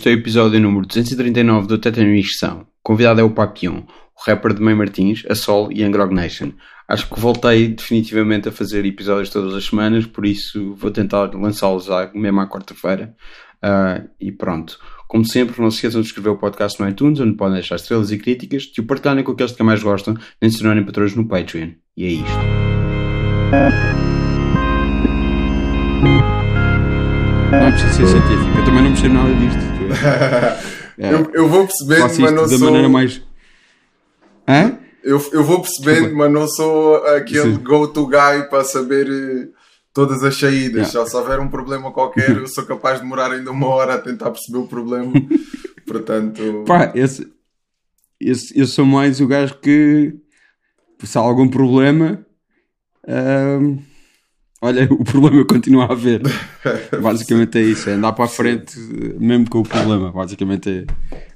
Este é o episódio número 239 do Tétano Inscrição. O convidado é o Papion, o rapper de Mãe Martins, a Sol e Angrog Nation. Acho que voltei definitivamente a fazer episódios todas as semanas, por isso vou tentar lançá-los mesmo à quarta-feira. Uh, e pronto. Como sempre, não se esqueçam de subscrever o podcast no iTunes, onde podem deixar estrelas e críticas, de o partilharem com aqueles que mais gostam, nem se patrões no Patreon. E é isto. Não é preciso ser científico, eu também não percebo nada disto. É. eu, eu, vou percebendo, mas não da sou. maneira mais. Hã? Eu, eu vou percebendo, mas não sou aquele go-to guy para saber eh, todas as saídas. Yeah. Se houver um problema qualquer, eu sou capaz de demorar ainda uma hora a tentar perceber o problema. Portanto. Pá, esse, esse, eu sou mais o gajo que. Se há algum problema. Uh, olha, o problema continua a haver. basicamente é isso, é andar para a frente mesmo com o problema. Basicamente é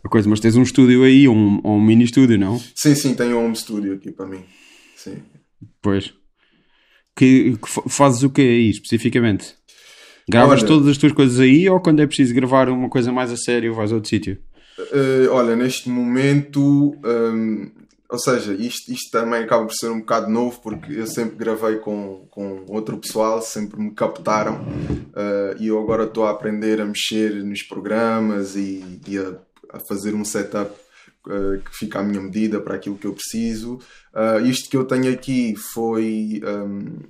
a coisa. Mas tens um estúdio aí, um, um mini estúdio, não? Sim, sim, tenho um home estúdio aqui para mim. Sim. Pois. Que, que fazes o que aí especificamente? Gravas olha, todas as tuas coisas aí ou quando é preciso gravar uma coisa mais a sério vais a outro sítio? Uh, olha, neste momento um, ou seja, isto, isto também acaba por ser um bocado novo porque eu sempre gravei com, com outro pessoal, sempre me captaram uh, e eu agora estou a aprender a mexer nos programas e, e a, a, fazer um setup uh, que fica à minha medida para aquilo que eu preciso. Uh, isto que eu tenho aqui foi. Um,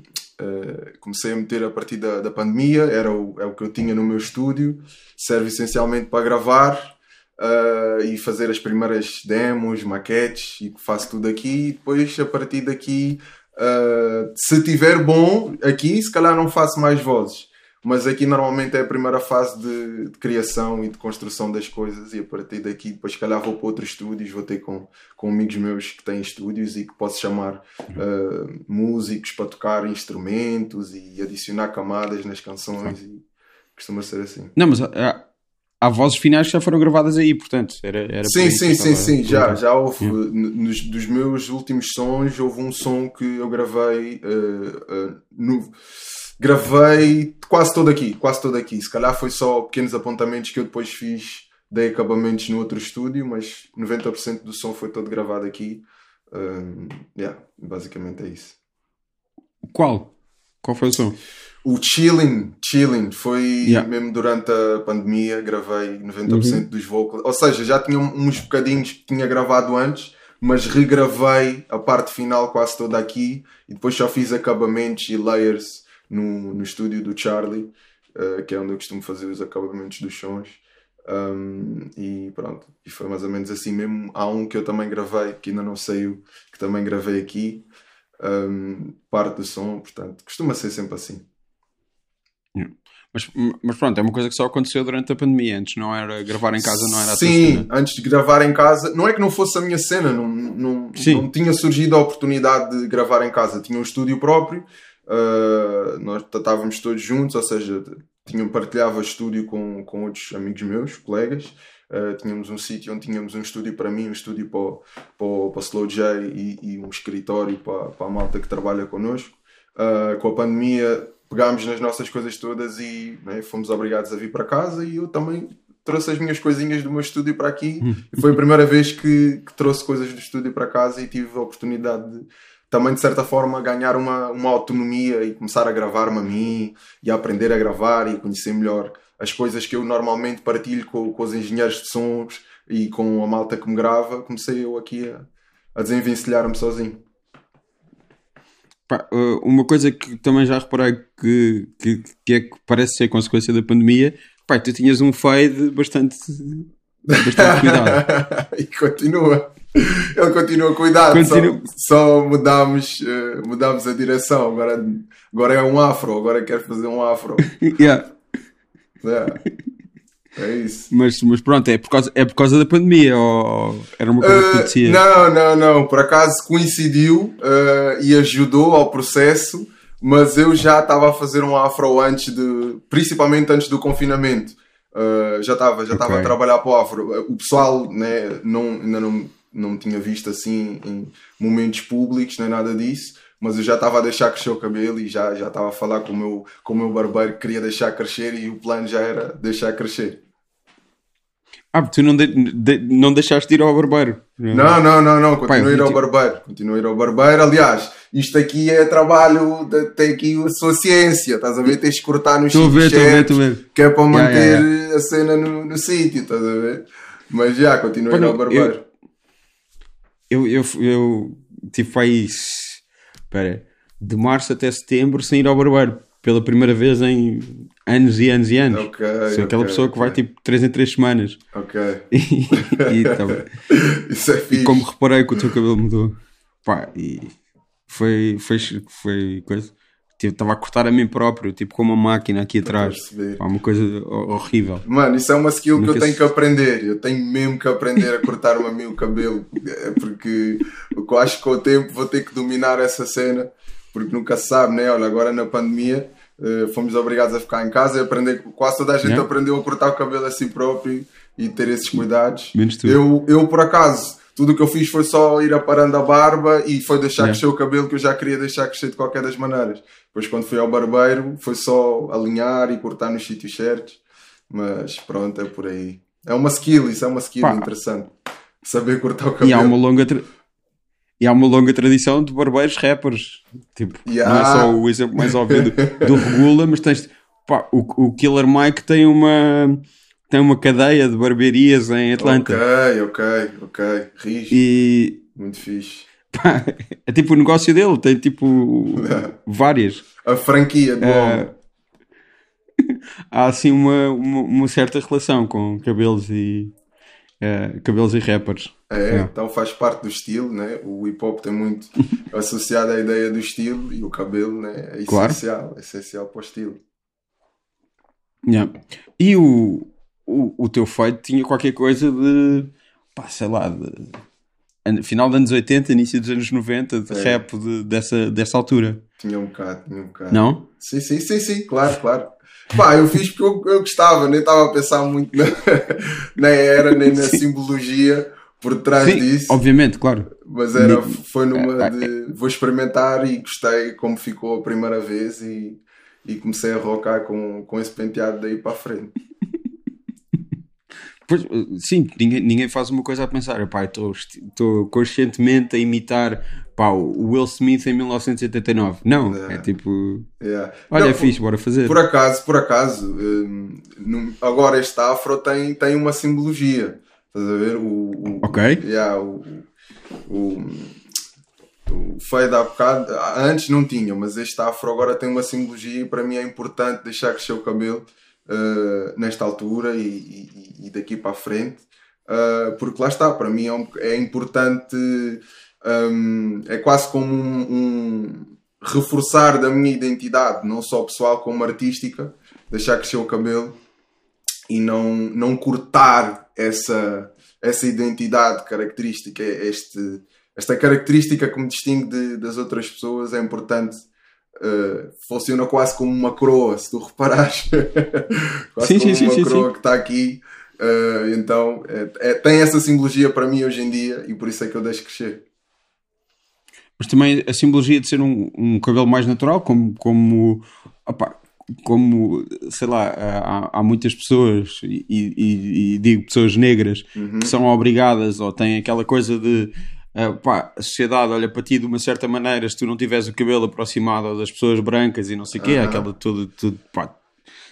comecei a meter a partir da, da pandemia, era o, é o que eu tinha no meu estúdio, serve essencialmente para gravar uh, e fazer as primeiras demos, maquetes e faço tudo aqui. E depois, a partir daqui, uh, se tiver bom aqui, se calhar não faço mais vozes. Mas aqui normalmente é a primeira fase de, de, criação e de construção das coisas, e a partir daqui, depois, se calhar, vou para outros estúdios. Vou ter com, com amigos meus que têm estúdios e que posso chamar uh, músicos para tocar instrumentos e adicionar camadas nas canções. E costuma ser assim. Não, mas há vozes finais que já foram gravadas aí, portanto. Era, era sim, sim, sim, sim, já, já houve. Yeah. Nos, dos meus últimos sons, houve um som que eu gravei. Uh, uh, no, gravei quase todo aqui, quase todo aqui. Se calhar foi só pequenos apontamentos que eu depois fiz, dei acabamentos no outro estúdio, mas 90% do som foi todo gravado aqui. Uh, yeah, basicamente é isso. Qual? Qual foi o som? O Chilling, Chilling, foi yeah. mesmo durante a pandemia, gravei 90% uhum. dos vocals. Ou seja, já tinha uns bocadinhos que tinha gravado antes, mas regravei a parte final quase toda aqui e depois só fiz acabamentos e layers no, no estúdio do Charlie, uh, que é onde eu costumo fazer os acabamentos dos sons. Um, e pronto, e foi mais ou menos assim mesmo. Há um que eu também gravei, que ainda não saiu, que também gravei aqui, um, parte do som, portanto, costuma ser sempre assim. Mas, mas pronto, é uma coisa que só aconteceu durante a pandemia. Antes não era gravar em casa, não era Sim, antes de gravar em casa, não é que não fosse a minha cena, não, não, não tinha surgido a oportunidade de gravar em casa. Tinha um estúdio próprio, uh, nós estávamos todos juntos, ou seja, tinha, partilhava estúdio com, com outros amigos meus, colegas. Uh, tínhamos um sítio onde tínhamos um estúdio para mim, um estúdio para, para, para Slow J e, e um escritório para, para a malta que trabalha connosco. Uh, com a pandemia pegámos nas nossas coisas todas e né, fomos obrigados a vir para casa e eu também trouxe as minhas coisinhas do meu estúdio para aqui. Hum. e foi a primeira vez que, que, trouxe coisas do estúdio para casa e tive a oportunidade de também de certa forma ganhar uma, uma autonomia e começar a gravar-me a mim e a aprender a gravar e conhecer melhor as coisas que eu normalmente partilho com, com os engenheiros de sons e com a malta que me grava. Comecei eu aqui a, a desenvencilhar-me sozinho Pá, uh, uma coisa que também já reparei que, que, que, é que parece ser consequência da pandemia, pá, tu tinhas um fade bastante, bastante cuidado. e continua. Ele continua cuidado, continua. só, só mudámos, uh, mudámos a direção. Agora, agora é um afro, agora quer fazer um afro. yeah. Yeah. É isso. Mas, mas pronto, é por, causa, é por causa da pandemia ou era uma coisa uh, que acontecia? Não, não, não. Por acaso coincidiu uh, e ajudou ao processo, mas eu já estava a fazer um afro antes de. principalmente antes do confinamento. Uh, já estava já estava okay. a trabalhar para o afro. O pessoal né, não, ainda não, não tinha visto assim em momentos públicos nem nada disso mas eu já estava a deixar crescer o cabelo e já já estava a falar com o meu com o meu barbeiro que queria deixar crescer e o plano já era deixar crescer. Ah, tu não, de, de, não deixaste de ir ao barbeiro. Não, não, não, não. Continuo a ir ao barbeiro. Continuo a ir ao barbeiro. Aliás, isto aqui é trabalho, de, tem aqui a sua ciência. Estás a ver? Tens de cortar nos sítios que é para manter yeah, yeah. a cena no, no sítio. Estás a ver? Mas já, continuo a ir ao barbeiro. Eu, eu, eu, eu tipo aí, espera, de março até setembro sem ir ao barbeiro. Pela primeira vez em anos e anos e anos. Ok. Sou aquela pessoa que vai tipo 3 em 3 semanas. Ok. e, e, tá Isso é fixe. E como reparei que o teu cabelo mudou. Pá, e foi, foi, foi coisa. Estava a cortar a mim próprio, tipo com uma máquina aqui atrás. Pá, uma coisa horrível. Mano, isso é uma skill Nunca que eu tenho se... que aprender. Eu tenho mesmo que aprender a cortar-me a mim o cabelo. É porque eu acho que com o tempo vou ter que dominar essa cena. Porque nunca se sabe, né? Olha, agora na pandemia uh, fomos obrigados a ficar em casa e aprender. Quase toda a gente yeah. aprendeu a cortar o cabelo a si próprio e ter esses cuidados. Menos tu. Eu, eu, por acaso, tudo o que eu fiz foi só ir aparando a barba e foi deixar yeah. crescer o cabelo que eu já queria deixar crescer de qualquer das maneiras. Depois, quando fui ao barbeiro, foi só alinhar e cortar nos sítios certos. Mas pronto, é por aí. É uma skill, isso é uma skill Pá. interessante. Saber cortar o cabelo. E há uma longa. Tra... E há uma longa tradição de barbeiros rappers. Tipo, yeah. não é só o exemplo mais óbvio do, do Regula, mas tens. Pá, o, o Killer Mike tem uma tem uma cadeia de barbearias em Atlanta. Ok, ok, ok. Rijo. E... Muito fixe. Pá, é tipo o negócio dele, tem tipo várias. A franquia do uh, homem. Há assim uma, uma, uma, certa relação com cabelos e uh, cabelos e rappers. É, é, então faz parte do estilo, né? O hip hop tem muito associado à ideia do estilo e o cabelo, né? É essencial, claro. é essencial para o estilo. Yeah. E o, o, o teu feito tinha qualquer coisa de, pá, sei lá, de final dos anos 80, início dos anos 90, de é. rap de, dessa, dessa altura. Tinha um bocado, tinha um bocado. Não? Sim, sim, sim, sim, claro, claro. Pá, eu fiz porque eu, eu gostava, nem estava a pensar muito na, na era, nem na simbologia por trás sim, disso. Obviamente, claro. Mas era, foi numa é, de é. vou experimentar e gostei como ficou a primeira vez e, e comecei a rocar com, com esse penteado daí para a frente. Pois, sim, ninguém, ninguém faz uma coisa a pensar, estou conscientemente a imitar pá, o Will Smith em 1989. Não, é, é tipo, yeah. olha, Não, é fixe, bora fazer. Por acaso, por acaso, um, agora este afro tem, tem uma simbologia. Estás a ver? O, o, ok. Yeah, o, o, o fade há bocado, antes não tinha, mas este afro agora tem uma simbologia e para mim é importante deixar crescer o cabelo uh, nesta altura e, e, e, daqui para a frente, uh, porque lá está, para mim é, um, é importante, um, é quase como um, um, reforçar da minha identidade, não só pessoal como artística, deixar crescer o cabelo e não, não cortar essa, essa identidade característica, este, esta característica que me distingue de, das outras pessoas é importante Uh, funciona quase como uma coroa, se tu reparares. quase sim, como sim, uma sim, coroa que está aqui. Uh, então é, é, tem essa simbologia para mim hoje em dia e por isso é que eu deixo crescer. Mas também a simbologia de ser um, um cabelo mais natural, como, como, opa, como sei lá, há, há muitas pessoas, e, e, e, digo pessoas negras, uhum. que são obrigadas ou têm aquela coisa de Uh, pá, a sociedade olha para ti de uma certa maneira se tu não tiveres o cabelo aproximado das pessoas brancas e não sei o quê, aquela tudo, tudo pá,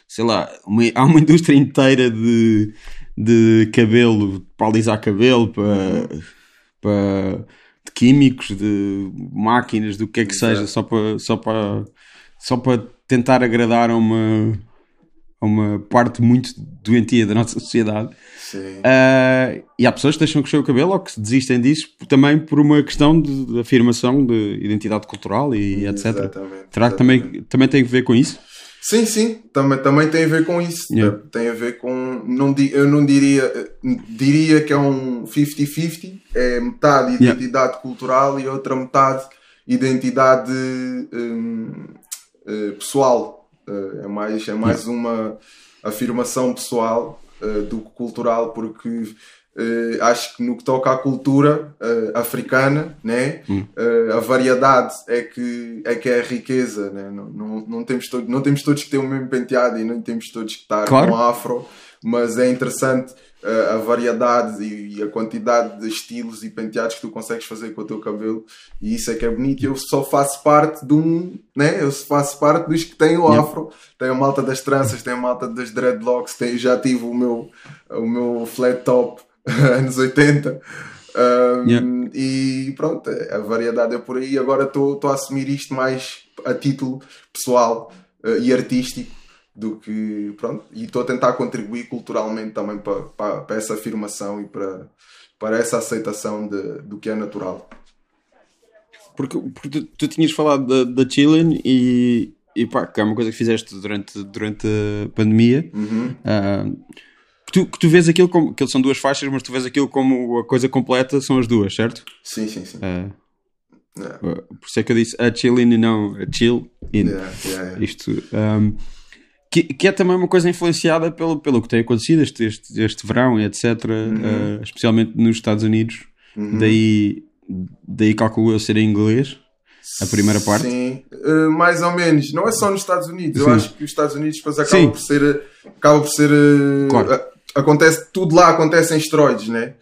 sei lá, uma, há uma indústria inteira de, de cabelo, para alisar cabelo, para, uhum. para de químicos, de máquinas, do que é que Exato. seja, só para, só para, só para tentar agradar a uma, a uma parte muito doentia da nossa sociedade. Uh, e há pessoas que deixam crescer o cabelo ou que desistem disso também por uma questão de, de afirmação de identidade cultural e etc. Exatamente, Será que também, também tem a ver com isso? Sim, sim, também, também tem a ver com isso. Yeah. Tem a ver com. Não, eu não diria. Diria que é um 50-50. É metade identidade yeah. cultural e outra metade identidade um, uh, pessoal. Uh, é mais, é mais uma afirmação pessoal uh, do que cultural, porque uh, acho que no que toca à cultura uh, africana, né? Hum. a variedade é que, é que é a riqueza. Né? Não, não, não, temos todo, não temos todos que ter o mesmo penteado e não temos todos que estar claro. com afro. Mas é interessante uh, a variedade e, e, a quantidade de estilos e penteados que tu consegues fazer com o teu cabelo, e isso é que é bonito. Eu só faço parte de um, né? Eu faço parte dos que têm o afro, tem a malta das tranças, tem a malta das dreadlocks, tem, já tive o meu, o meu flat top anos 80. Um, yeah. E pronto, a variedade é por aí. Agora estou a assumir isto mais a título pessoal uh, e artístico do que. Pronto, e estou a tentar contribuir culturalmente também para, para, para, essa afirmação e para, para essa aceitação de, do que é natural. Porque, porque tu, tu tinhas falado da, da Chilean e, e pá, que é uma coisa que fizeste durante, durante a pandemia. Uhum. Uh, tu, que tu vês aquilo como. que são duas faixas, mas tu vês aquilo como a coisa completa são as duas, certo? Sim, sim, sim. Uh, yeah. Por isso é que eu disse a chill in e não a chill in. Yeah, yeah, Isto. Um, que, que, é também uma coisa influenciada pelo, pelo que tem acontecido este, este, este verão e etc. Uhum. Uh, especialmente nos Estados Unidos. Uhum. Daí, daí calculo eu ser em inglês. A primeira parte? Sim, uh, mais ou menos. Não é só nos Estados Unidos. Sim. Eu acho que os Estados Unidos depois acaba por ser. Acaba por ser claro acontece, tudo lá acontece em esteroides, né?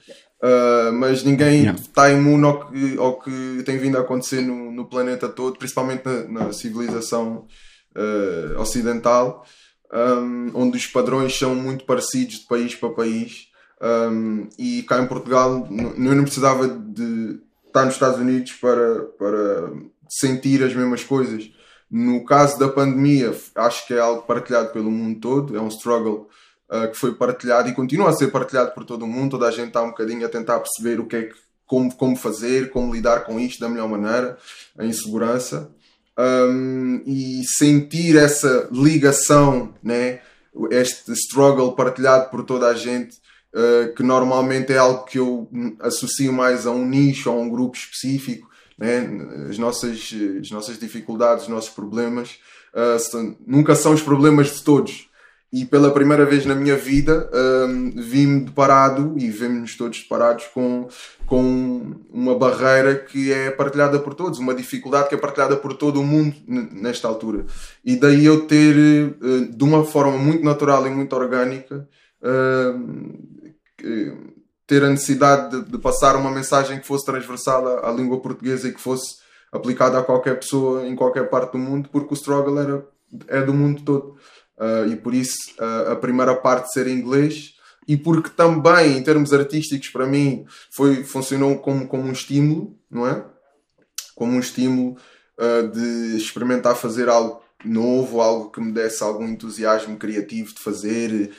Uh, mas ninguém está yeah. imune ao que, ao que tem vindo a acontecer no, no planeta todo, principalmente na, na civilização uh, ocidental, um, onde os padrões são muito parecidos de país para país. Um, e cá em Portugal, eu não precisava de estar nos Estados Unidos para, para sentir as mesmas coisas. No caso da pandemia, acho que é algo partilhado pelo mundo todo, é um struggle uh, que foi partilhado e continua a ser partilhado por todo o mundo. Toda a gente está um bocadinho a tentar perceber o que é que, como, como fazer, como lidar com isto da melhor maneira, a insegurança. Um, e sentir essa ligação, né? este struggle partilhado por toda a gente, uh, que normalmente é algo que eu associo mais a um nicho, a um grupo específico. Né? As, nossas, as nossas dificuldades, os nossos problemas, uh, nunca são os problemas de todos e pela primeira vez na minha vida um, vi-me deparado e vemos-nos todos deparados com, com uma barreira que é partilhada por todos, uma dificuldade que é partilhada por todo o mundo nesta altura. E daí eu ter, uh, de uma forma muito natural e muito orgânica, uh, ter a necessidade de, de, passar uma mensagem que fosse transversal à, à língua portuguesa e que fosse aplicada a qualquer pessoa em qualquer parte do mundo, porque o struggle era, é do mundo todo uh, e por isso uh, a primeira parte ser em inglês. E porque também em termos artísticos para mim foi funcionou como, como um estímulo não é? Como um estímulo uh, de experimentar fazer algo novo, algo que me desse algum entusiasmo criativo de fazer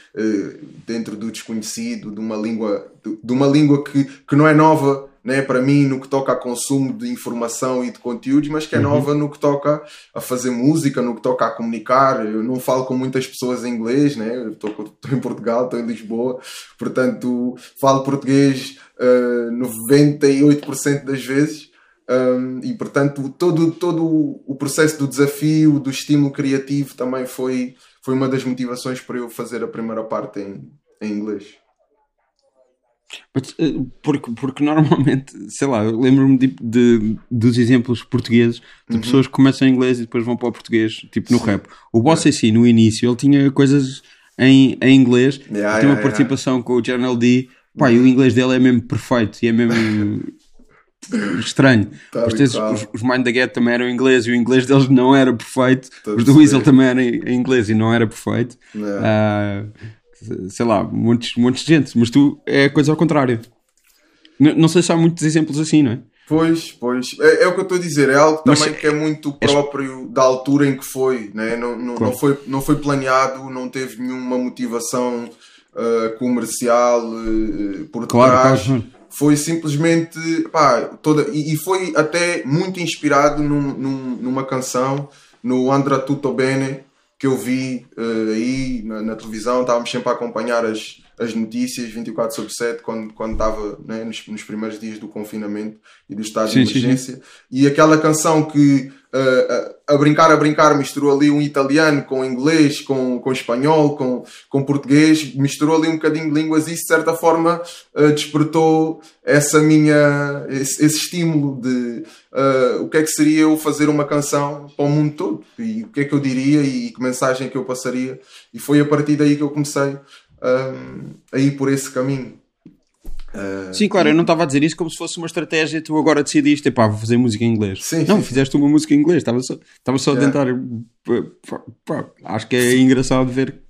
dentro do desconhecido, de uma língua, de, de uma língua que, que não é nova né, para mim no que toca a consumo de informação e de conteúdos, mas que é uhum. nova no que toca a fazer música, no que toca a comunicar. Eu não falo com muitas pessoas em inglês, né? estou, em Portugal, estou em Lisboa, portanto falo português uh, eh, 98% das vezes. Um, e portanto todo, todo o processo do desafio, do estímulo criativo também foi, foi uma das motivações para eu fazer a primeira parte em, em inglês. Eh, porque, porque normalmente, sei lá, eu lembro-me de, de, dos exemplos portugueses de uhum. pessoas que começam em inglês e depois vão para o português, tipo no Sim. rap. O Boss é. si, no início, ele tinha coisas em, em inglês, yeah, tem uma yeah, participação yeah. com o Journal D. Pá, uhum. e o inglês dele é mesmo perfeito e é mesmo estranho. Tá os, os Mind the Get também eram em inglês e o inglês deles não era perfeito. Tá os do Weasel também eram em inglês e não era perfeito. Uh, sei lá, muitos, muitos de gente, mas tu é a coisa ao contrário. N não sei se há muitos exemplos assim, não é? Pois, pois. É, é o que eu estou a dizer, é algo também mas, que é muito próprio da altura em que foi, né? não, não, claro. não, foi, não foi planeado, não teve nenhuma motivação uh, comercial uh, por trás. Claro, foi simplesmente pá, toda, e, e, foi até muito inspirado num, num, numa canção no Andra Tutto Bene que eu vi uh, aí na, na, televisão, estávamos sempre a acompanhar as, as notícias 24 sobre 7 quando, quando estava né, nos, nos, primeiros dias do confinamento e do estado sim, de emergência. Sim, sim. E aquela canção que uh, a, a, brincar, a brincar, misturou ali um italiano com inglês, com, com espanhol, com, com português, misturou ali um bocadinho de línguas e isso de certa forma uh, despertou essa minha, esse, esse estímulo de uh, o que é que seria eu fazer uma canção para o mundo todo e o que é que eu diria e que mensagem que eu passaria. E foi a partir daí que eu comecei um, a ir por esse caminho. Uh, sim, claro, eu não estava a dizer isso como se fosse uma estratégia. Tu agora decidiste, pá, vou fazer música em inglês. Sim, não, sim, fizeste uma música em inglês. Estava só, estava só yeah. a tentar. Pá, pá, acho que é engraçado ver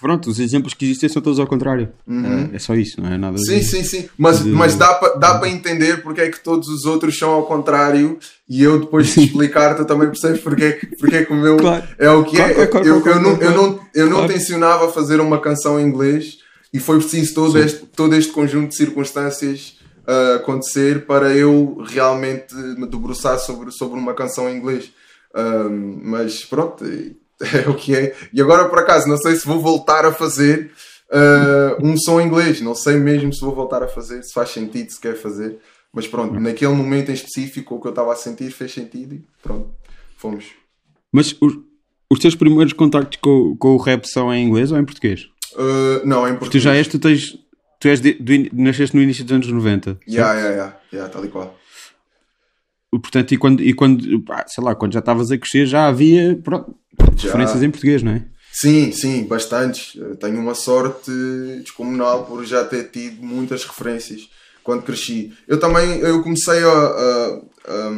pronto, os exemplos que existem são todos ao contrário. Uhum. É, é, só isso, não é nada. Sim, de, sim, sim. Mas, de... mas dá para entender porque é que todos os outros são ao contrário e eu depois de explicar, tu também percebes porque é que, porque é que o meu claro. é o que claro, é. Claro, eu, eu, não, eu não, eu não tencionava fazer uma canção em inglês e foi preciso todo este, todo este conjunto de circunstâncias uh, acontecer para eu realmente me debruçar sobre, sobre uma canção em inglês. Um, mas pronto, é o que é. E agora por acaso, não sei se vou voltar a fazer uh, um som em inglês, não sei mesmo se vou voltar a fazer, se faz sentido, se quer fazer. Mas pronto, naquele momento em específico, o que eu estava a sentir fez sentido e pronto, fomos. Mas os, os teus primeiros contactos com, com o rap são em inglês ou em português? Uh, não, em português. Porque tu já és, tu tens. Tu és de, do, nasceste no início dos anos 90. Yeah, yeah, yeah, yeah, tal e qual. Portanto, e quando, e quando sei lá, quando já estavas a crescer, já havia pronto, já. referências em português, não é? Sim, sim, bastantes. Tenho uma sorte descomunal por já ter tido muitas referências quando cresci. Eu também eu comecei a, a, a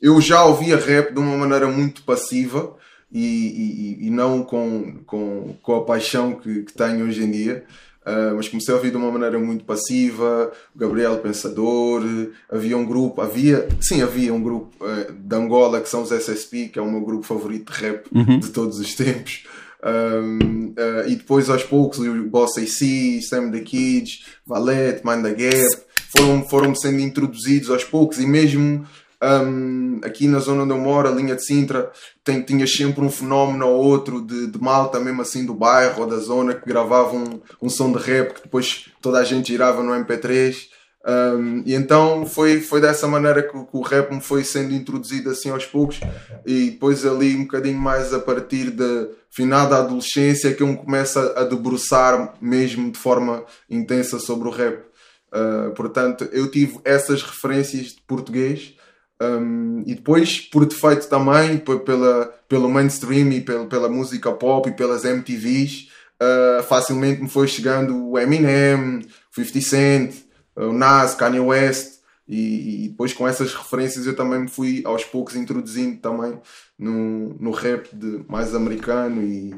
eu já ouvia rap de uma maneira muito passiva e, e, e não com, com, com a paixão que, que tenho hoje em dia. Uh, mas comecei a ouvir de uma maneira muito passiva, o Gabriel Pensador, havia um grupo, havia, sim, havia um grupo uh, de Angola que são os SSP, que é o meu grupo favorito de rap uhum. de todos os tempos. Um, uh, e depois aos poucos o Boss AC, Sam the Kids, Valete, Mind the Gap foram, foram sendo introduzidos aos poucos e mesmo um, aqui na zona onde eu moro, a linha de Sintra, tem, tinha sempre um fenómeno ou outro de, de malta, mesmo assim do bairro ou da zona, que gravavam um, um som de rap que depois toda a gente girava no MP3. Um, e então foi, foi dessa maneira que, que, o rap me foi sendo introduzido assim aos poucos, e depois ali um bocadinho mais a partir da final da adolescência que eu me começo a, a debruçar mesmo de forma intensa sobre o rap. Uh, portanto, eu tive essas referências de português um, e depois, por defeito também, pela, pelo mainstream e pela, pela música pop e pelas MTVs, uh, facilmente me foi chegando o Eminem, 50 Cent, o Nas, Kanye West. E, e, depois com essas referências eu também me fui aos poucos introduzindo também no, no rap de, mais americano e,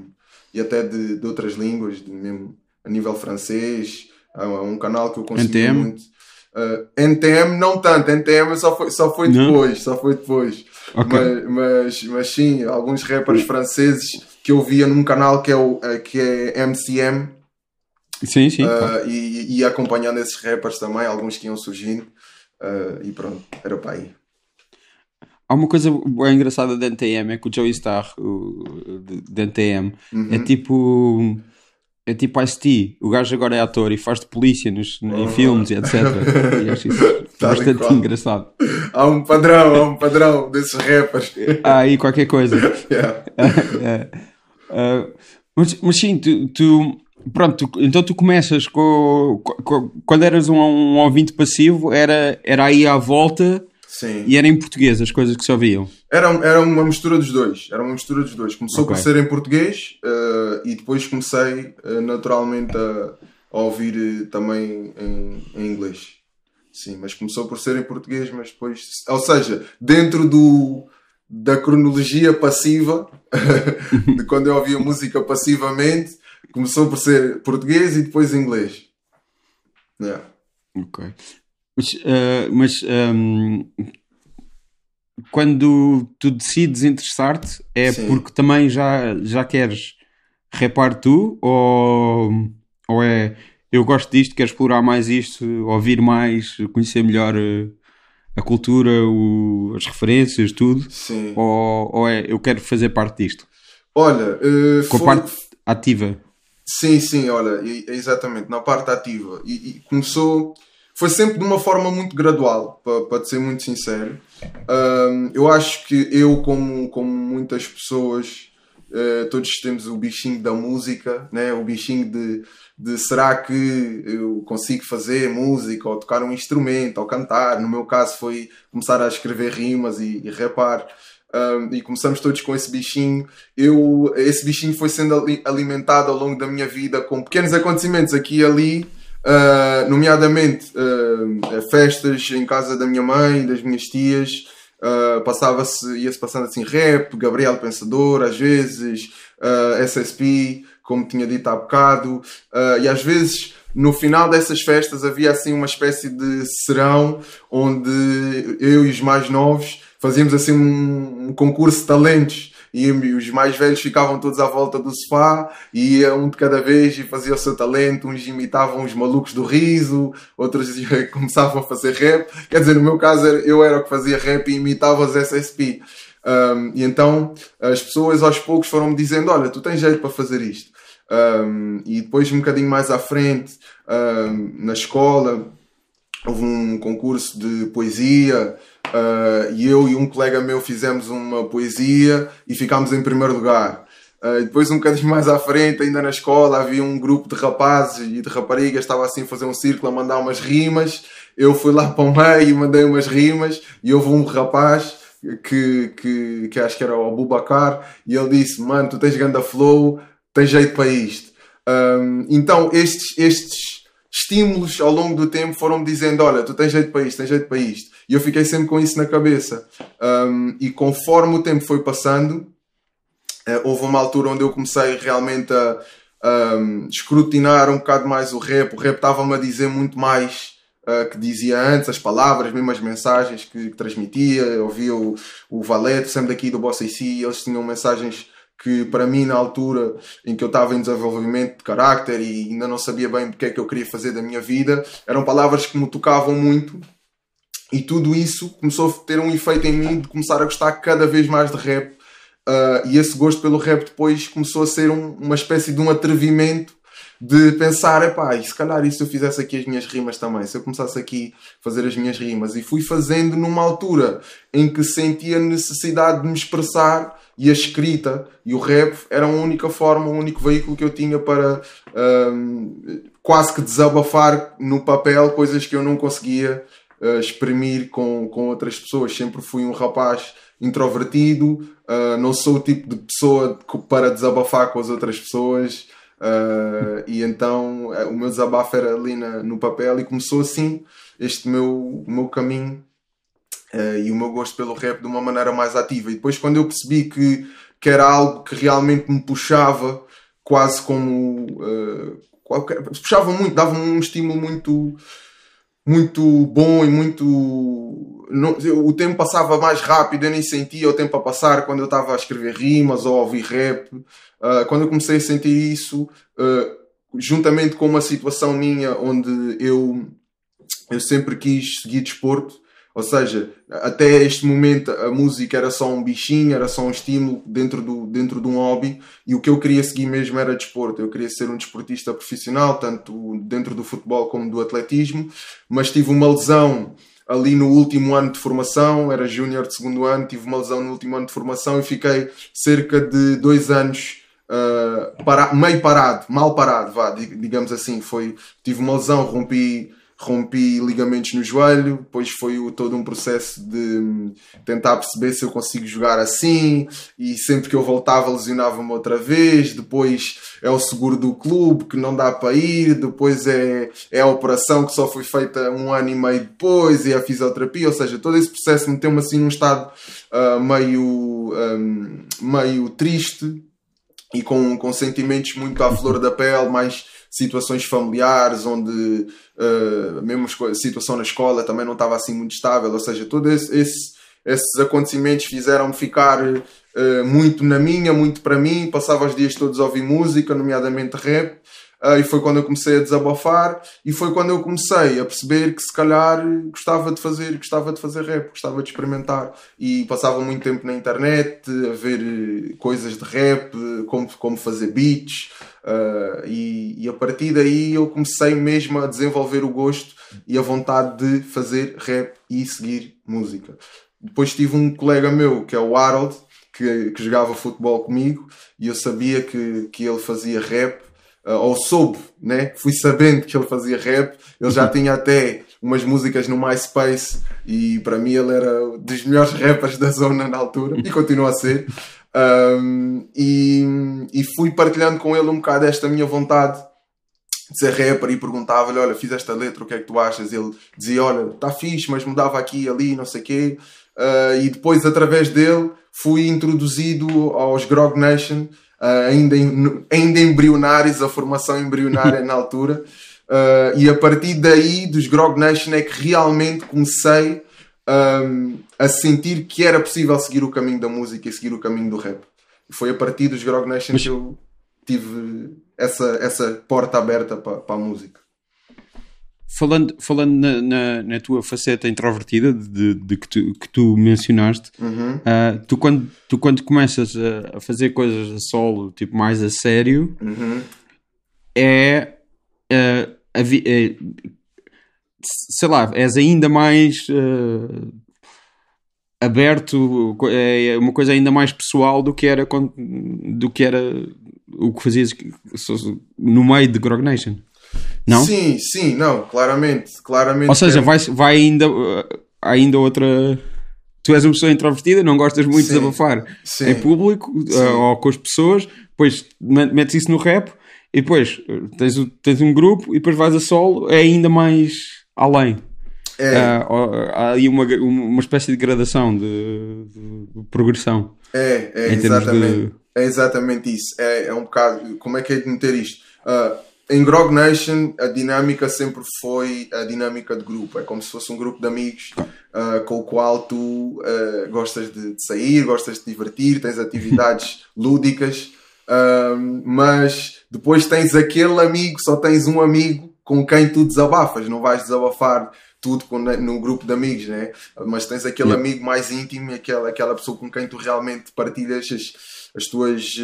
e até de, de outras línguas, de mesmo a nível francês. É um canal que eu consegui muito Uh, NTM não tanto, NTM só foi, só foi depois, só foi depois. Okay. Mas, mas, mas, sim, alguns rappers franceses que eu via num canal que é, o, uh, que é MCM. Sim, sim. Uh, e, e, acompanhando esses rappers também, alguns que iam surgindo. e pronto, era para aí. Há uma coisa bem engraçada de NTM, é que o Joey Star, o, de, de NTM, uhum. é tipo é tipo Ice-T, o gajo agora é ator e faz de polícia nos, em uhum. filmes e etc. E acho isso tá bastante engraçado. Há um padrão, há um padrão desses rappers. Há aí qualquer coisa. yeah. uh, uh, mas, mas sim, tu, tu pronto, tu, então tu começas com, com, quando eras um, um ouvinte passivo, era, era aí à volta Sim. E era em português as coisas que se ouviam? Era, era uma mistura dos dois. Era uma mistura dos dois. Começou okay. por ser em português uh, e depois comecei uh, naturalmente a, a ouvir uh, também em, em, inglês. Sim, mas começou por ser em português, mas depois. Ou seja, dentro do, da cronologia passiva, de quando eu ouvia música passivamente, começou por ser português e depois inglês. Yeah. Ok. Mas, uh, mas um, quando tu decides interessar-te, é Sim. porque também já, já queres repar tu? Ou, ou é eu gosto disto, quero explorar mais isto, ouvir mais, conhecer melhor eh, a cultura, o, as referências, tudo? Sim. Ou, ou é eu quero fazer parte disto? Olha, uh, com a parte ativa. Sim, sim, olha, exatamente, na parte ativa. E, e começou foi sempre de uma forma muito gradual, para, para ser muito sincero. Um, eu acho que eu, como, como muitas pessoas, uh, todos temos o bichinho da música, né? o bichinho de, de será que eu consigo fazer música ou tocar um instrumento ou cantar. No meu caso foi começar a escrever rimas e, e rapar. um, e começamos todos com esse bichinho. Eu, esse bichinho foi sendo alimentado ao longo da minha vida com pequenos acontecimentos aqui e ali, uh, nomeadamente uh, festas em casa da minha mãe, das minhas tias. Uh, passava-se, ia-se passando assim rap, Gabriel Pensador, às vezes, SSP, como tinha dito há bocado, e às vezes no final dessas festas havia assim uma espécie de serão onde eu e os mais novos fazíamos assim um, um concurso de talentos e os mais velhos ficavam todos à volta do sofá e ia um de cada vez e fazia o seu talento. Uns imitavam os malucos do riso, outros começavam a fazer rap. Quer dizer, no meu caso eu era o que fazia rap e imitava os SSP. Um, e então as pessoas aos poucos foram-me dizendo: Olha, tu tens jeito para fazer isto. Um, e depois, um bocadinho mais à frente, um, na escola, houve um concurso de poesia. Uh, e eu e um colega meu fizemos uma poesia e ficámos em primeiro lugar. Uh, depois, um bocadinho mais à frente, ainda na escola, havia um grupo de rapazes e de raparigas, estava assim a fazer um círculo, a mandar umas rimas. Eu fui lá para o meio e mandei umas rimas, e houve um rapaz que, que, que acho que era o Abubacar, e ele disse: Mano, tu tens ganda flow, tens jeito para isto. Um, então, estes, estes estímulos ao longo do tempo foram-me dizendo: Olha, tu tens jeito para isto, tens jeito para isto. E eu fiquei sempre com isso na cabeça. Um, e conforme o tempo foi passando, uh, houve uma altura onde eu comecei realmente a um, escrutinar um bocado mais o rap. O rap estava-me a dizer muito mais uh, que dizia antes, as palavras, mesmo as mensagens que, que transmitia. Eu ouvia o, o Valete, sempre daqui do Bossa e eles tinham mensagens que para mim na altura em que eu estava em desenvolvimento de carácter e ainda não sabia bem o que é que eu queria fazer da minha vida, eram palavras que me tocavam muito e tudo isso começou a ter um efeito em mim de começar a gostar cada vez mais de rap. Uh, e esse gosto pelo rap depois começou a ser um, uma espécie de um atrevimento de pensar, epá, e se calhar e se eu fizesse aqui as minhas rimas também, se eu começasse aqui a fazer as minhas rimas, e fui fazendo numa altura em que sentia necessidade de me expressar e a escrita e o rap era a única forma, o único veículo que eu tinha para um, quase que desabafar no papel coisas que eu não conseguia uh, exprimir com, com outras pessoas. Sempre fui um rapaz introvertido, uh, não sou o tipo de pessoa para desabafar com as outras pessoas. Uh, e então o meu desabafo era ali na, no papel e começou assim este meu, meu caminho uh, e o meu gosto pelo rap de uma maneira mais ativa. E depois, quando eu percebi que, que era algo que realmente me puxava, quase como. Uh, qualquer, puxava muito, dava-me um estímulo muito muito bom e muito. Não, o tempo passava mais rápido, eu nem sentia o tempo a passar quando eu estava a escrever rimas ou a ouvir rap. Uh, quando eu comecei a sentir isso, uh, juntamente com uma situação minha onde eu, eu sempre quis seguir desporto, ou seja, até este momento a música era só um bichinho, era só um estímulo dentro, do, dentro de um hobby e o que eu queria seguir mesmo era desporto. Eu queria ser um desportista profissional, tanto dentro do futebol como do atletismo, mas tive uma lesão ali no último ano de formação, era júnior de segundo ano, tive uma lesão no último ano de formação e fiquei cerca de dois anos uh, para, meio parado, mal parado, vá, digamos assim. Foi, tive uma lesão, rompi rompi ligamentos no joelho, depois foi o, todo um processo de tentar perceber se eu consigo jogar assim, e sempre que eu voltava lesionava-me outra vez, depois é o seguro do clube que não dá para ir, depois é, é a operação que só foi feita um ano e meio depois, e a fisioterapia, ou seja, todo esse processo meteu-me assim num estado uh, meio, um, meio triste e com, com sentimentos muito à flor da pele, mais situações familiares onde uh, mesmo a situação na escola também não estava assim muito estável, ou seja, todos esse, esse, esses acontecimentos fizeram-me ficar uh, muito na minha, muito para mim, passava os dias todos a ouvir música, nomeadamente rap, e foi quando eu comecei a desabafar e foi quando eu comecei a perceber que se calhar gostava de fazer, gostava de fazer rap, gostava de experimentar e passava muito tempo na internet a ver coisas de rap, como, como fazer beats uh, e, e, a partir daí eu comecei mesmo a desenvolver o gosto e a vontade de fazer rap e seguir música. Depois tive um colega meu que é o Harold que, que jogava futebol comigo e eu sabia que, que ele fazia rap ou soube, né? Fui sabendo que ele fazia rap. Ele já tinha até umas músicas no MySpace e para mim ele era dos melhores rappers da zona na altura e continua a ser. Um, e, e fui partilhando com ele um bocado esta minha vontade de ser rapper e perguntava-lhe: Olha, fiz esta letra, o que é que tu achas? Ele dizia: Olha, está fixe, mas mudava aqui ali, não sei o quê. Uh, e depois, através dele, fui introduzido aos Grog Nation, uh, ainda, em, ainda embrionários, a formação embrionária na altura. Uh, e a partir daí, dos Grog Nation, é que realmente comecei um, a sentir que era possível seguir o caminho da música e seguir o caminho do rap. Foi a partir dos Grog Nation Mas... que eu tive essa, essa porta aberta para, para a música. Falando, falando na, na, na tua faceta introvertida de, de que, tu, que tu mencionaste, uhum. uh, tu, quando, tu quando começas a, a, fazer coisas a solo, tipo mais a sério, uhum. é, uh, a, é, sei lá, és ainda mais uh, aberto, é uma coisa ainda mais pessoal do que era, do que era o que fazias no meio de Grog Nation. Não? Sim, sim, não, claramente, claramente. Ou seja, vai, vai ainda, uh, ainda outra. Tu és uma pessoa introvertida, não gostas muito sim, de desabafar sim, em público uh, ou com as pessoas, depois metes isso no rap e depois uh, tens, tens um grupo e depois vais a solo, é ainda mais além. É. Há aí uma, uma espécie de gradação, de, de progressão. É, é exatamente, de... é exatamente isso. É, é um bocado. Como é que é de meter isto? Uh, em Grog Nation, a dinâmica sempre foi a dinâmica de grupo. É como se fosse um grupo de amigos uh, com o qual tu uh, gostas de, de, sair, gostas de te divertir, tens atividades lúdicas, uh, mas depois tens aquele amigo, só tens um amigo com quem tu desabafas. Não vais desabafar tudo com, no grupo de amigos, né? mas tens aquele yeah. amigo mais íntimo, aquela, aquela pessoa com quem tu realmente partilhas as, as tuas,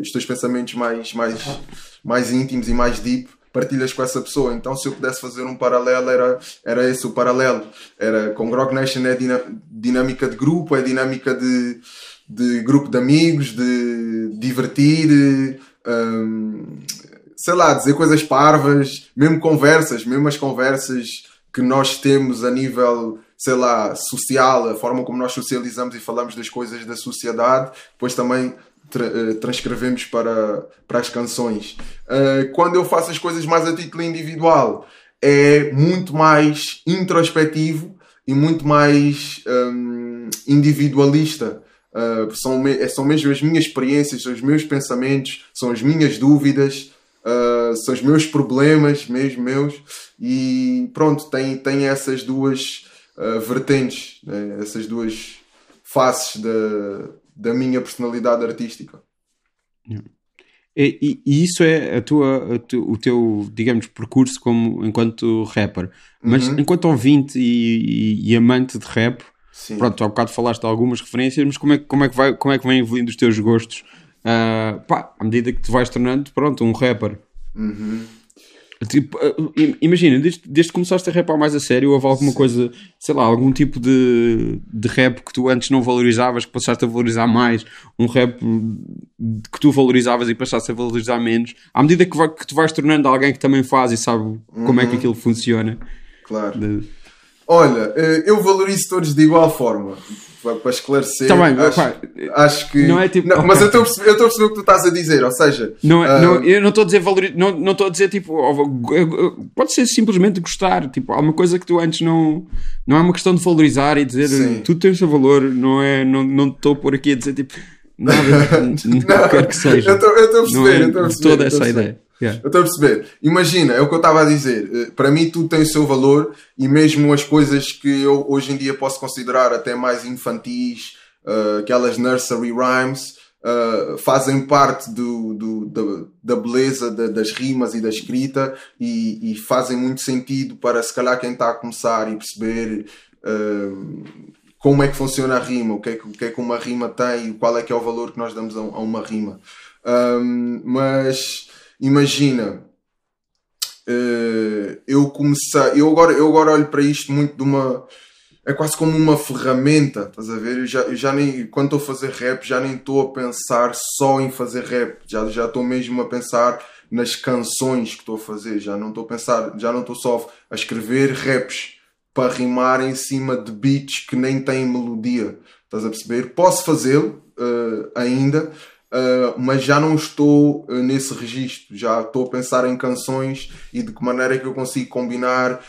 os teus pensamentos mais. mais mais íntimos e mais deep partilhas com essa pessoa. Então, se eu pudesse fazer um paralelo, era, era esse o paralelo. Era com Grog Nation é dinâmica de grupo, é dinâmica de, de grupo de amigos, de divertir, um, sei lá, dizer coisas parvas, mesmo conversas, mesmo as conversas que nós temos a nível, sei lá, social, a forma como nós socializamos e falamos das coisas da sociedade, depois também tra eh, transcrevemos para, para as canções. Uh, quando eu faço as coisas mais a título individual, é muito mais introspectivo e muito mais um, individualista. Uh, são, me são mesmo as minhas experiências, são os meus pensamentos, são as minhas dúvidas, uh, são os meus problemas mesmo meus. E pronto, tem, tem essas duas vertentes, né? essas duas faces da, da minha personalidade artística. E, e, isso é a tua, a tu, o teu, digamos, percurso como enquanto rapper. Mas uhum. enquanto ouvinte e, e, e, amante de rap, Sim. pronto, há bocado falaste de algumas referências, mas como é, como é, que, vai, como é que vem evoluindo os teus gostos? Uh, pá, à medida que te vais tornando, pronto, um rapper. Uhum. Tipo, eh, imagina, desde, desde que começaste a rapar mais a sério, houve alguma Sim. coisa, sei lá, algum tipo de, de rap que tu antes não valorizavas, que passaste a valorizar mais, um rap que tu valorizavas e passaste a valorizar menos, à medida que, vai, que tu vais tornando alguém que também faz e sabe uhum. como é que uhum. aquilo funciona. Claro. De... Olha, eh, eu valorizo todos de igual forma para esclarecer. Tá acho, acho que. Não é tipo. Não, okay. Mas eu estou a perceber o que tu estás a dizer, ou seja. Não, uh... não, eu não estou a dizer valor. Não, não estou a dizer tipo. Pode ser simplesmente gostar. Tipo, há uma coisa que tu antes não. Não é uma questão de valorizar e dizer Sim. tu tens o valor, não é. Não, não estou por aqui a dizer tipo. Nada, não, não quero que seja. Eu estou a perceber, é eu estou a perceber. Toda essa ideia. Yeah. Eu estou a perceber. Imagina, é o que eu estava a dizer. Eh, para mim, tudo tem o seu valor e mesmo as coisas que eu hoje em dia posso considerar até mais infantis, uh, aquelas nursery rhymes, uh, fazem parte do, do, da, beleza da, das rimas e da escrita e, e, fazem muito sentido para, se calhar, quem está a começar e perceber. Uh, como é que funciona a rima, o que é que, o que, é que uma rima tem, qual é que é o valor que nós damos a, a uma rima. Um, mas imagina, uh, eu comecei, eu agora, eu agora olho para isto muito de uma. É quase como uma ferramenta, estás a ver? Eu já, eu já nem, quando estou a fazer rap, já nem estou a pensar só em fazer rap, já, já estou mesmo a pensar nas canções que estou a fazer, já não estou a pensar, já não estou só a escrever raps, para rimar em cima de beats que nem têm melodia. Estás a perceber? Posso fazê-lo uh, ainda, uh, mas já não estou uh, nesse registro. Já estou a pensar em canções e de que maneira é que eu consigo combinar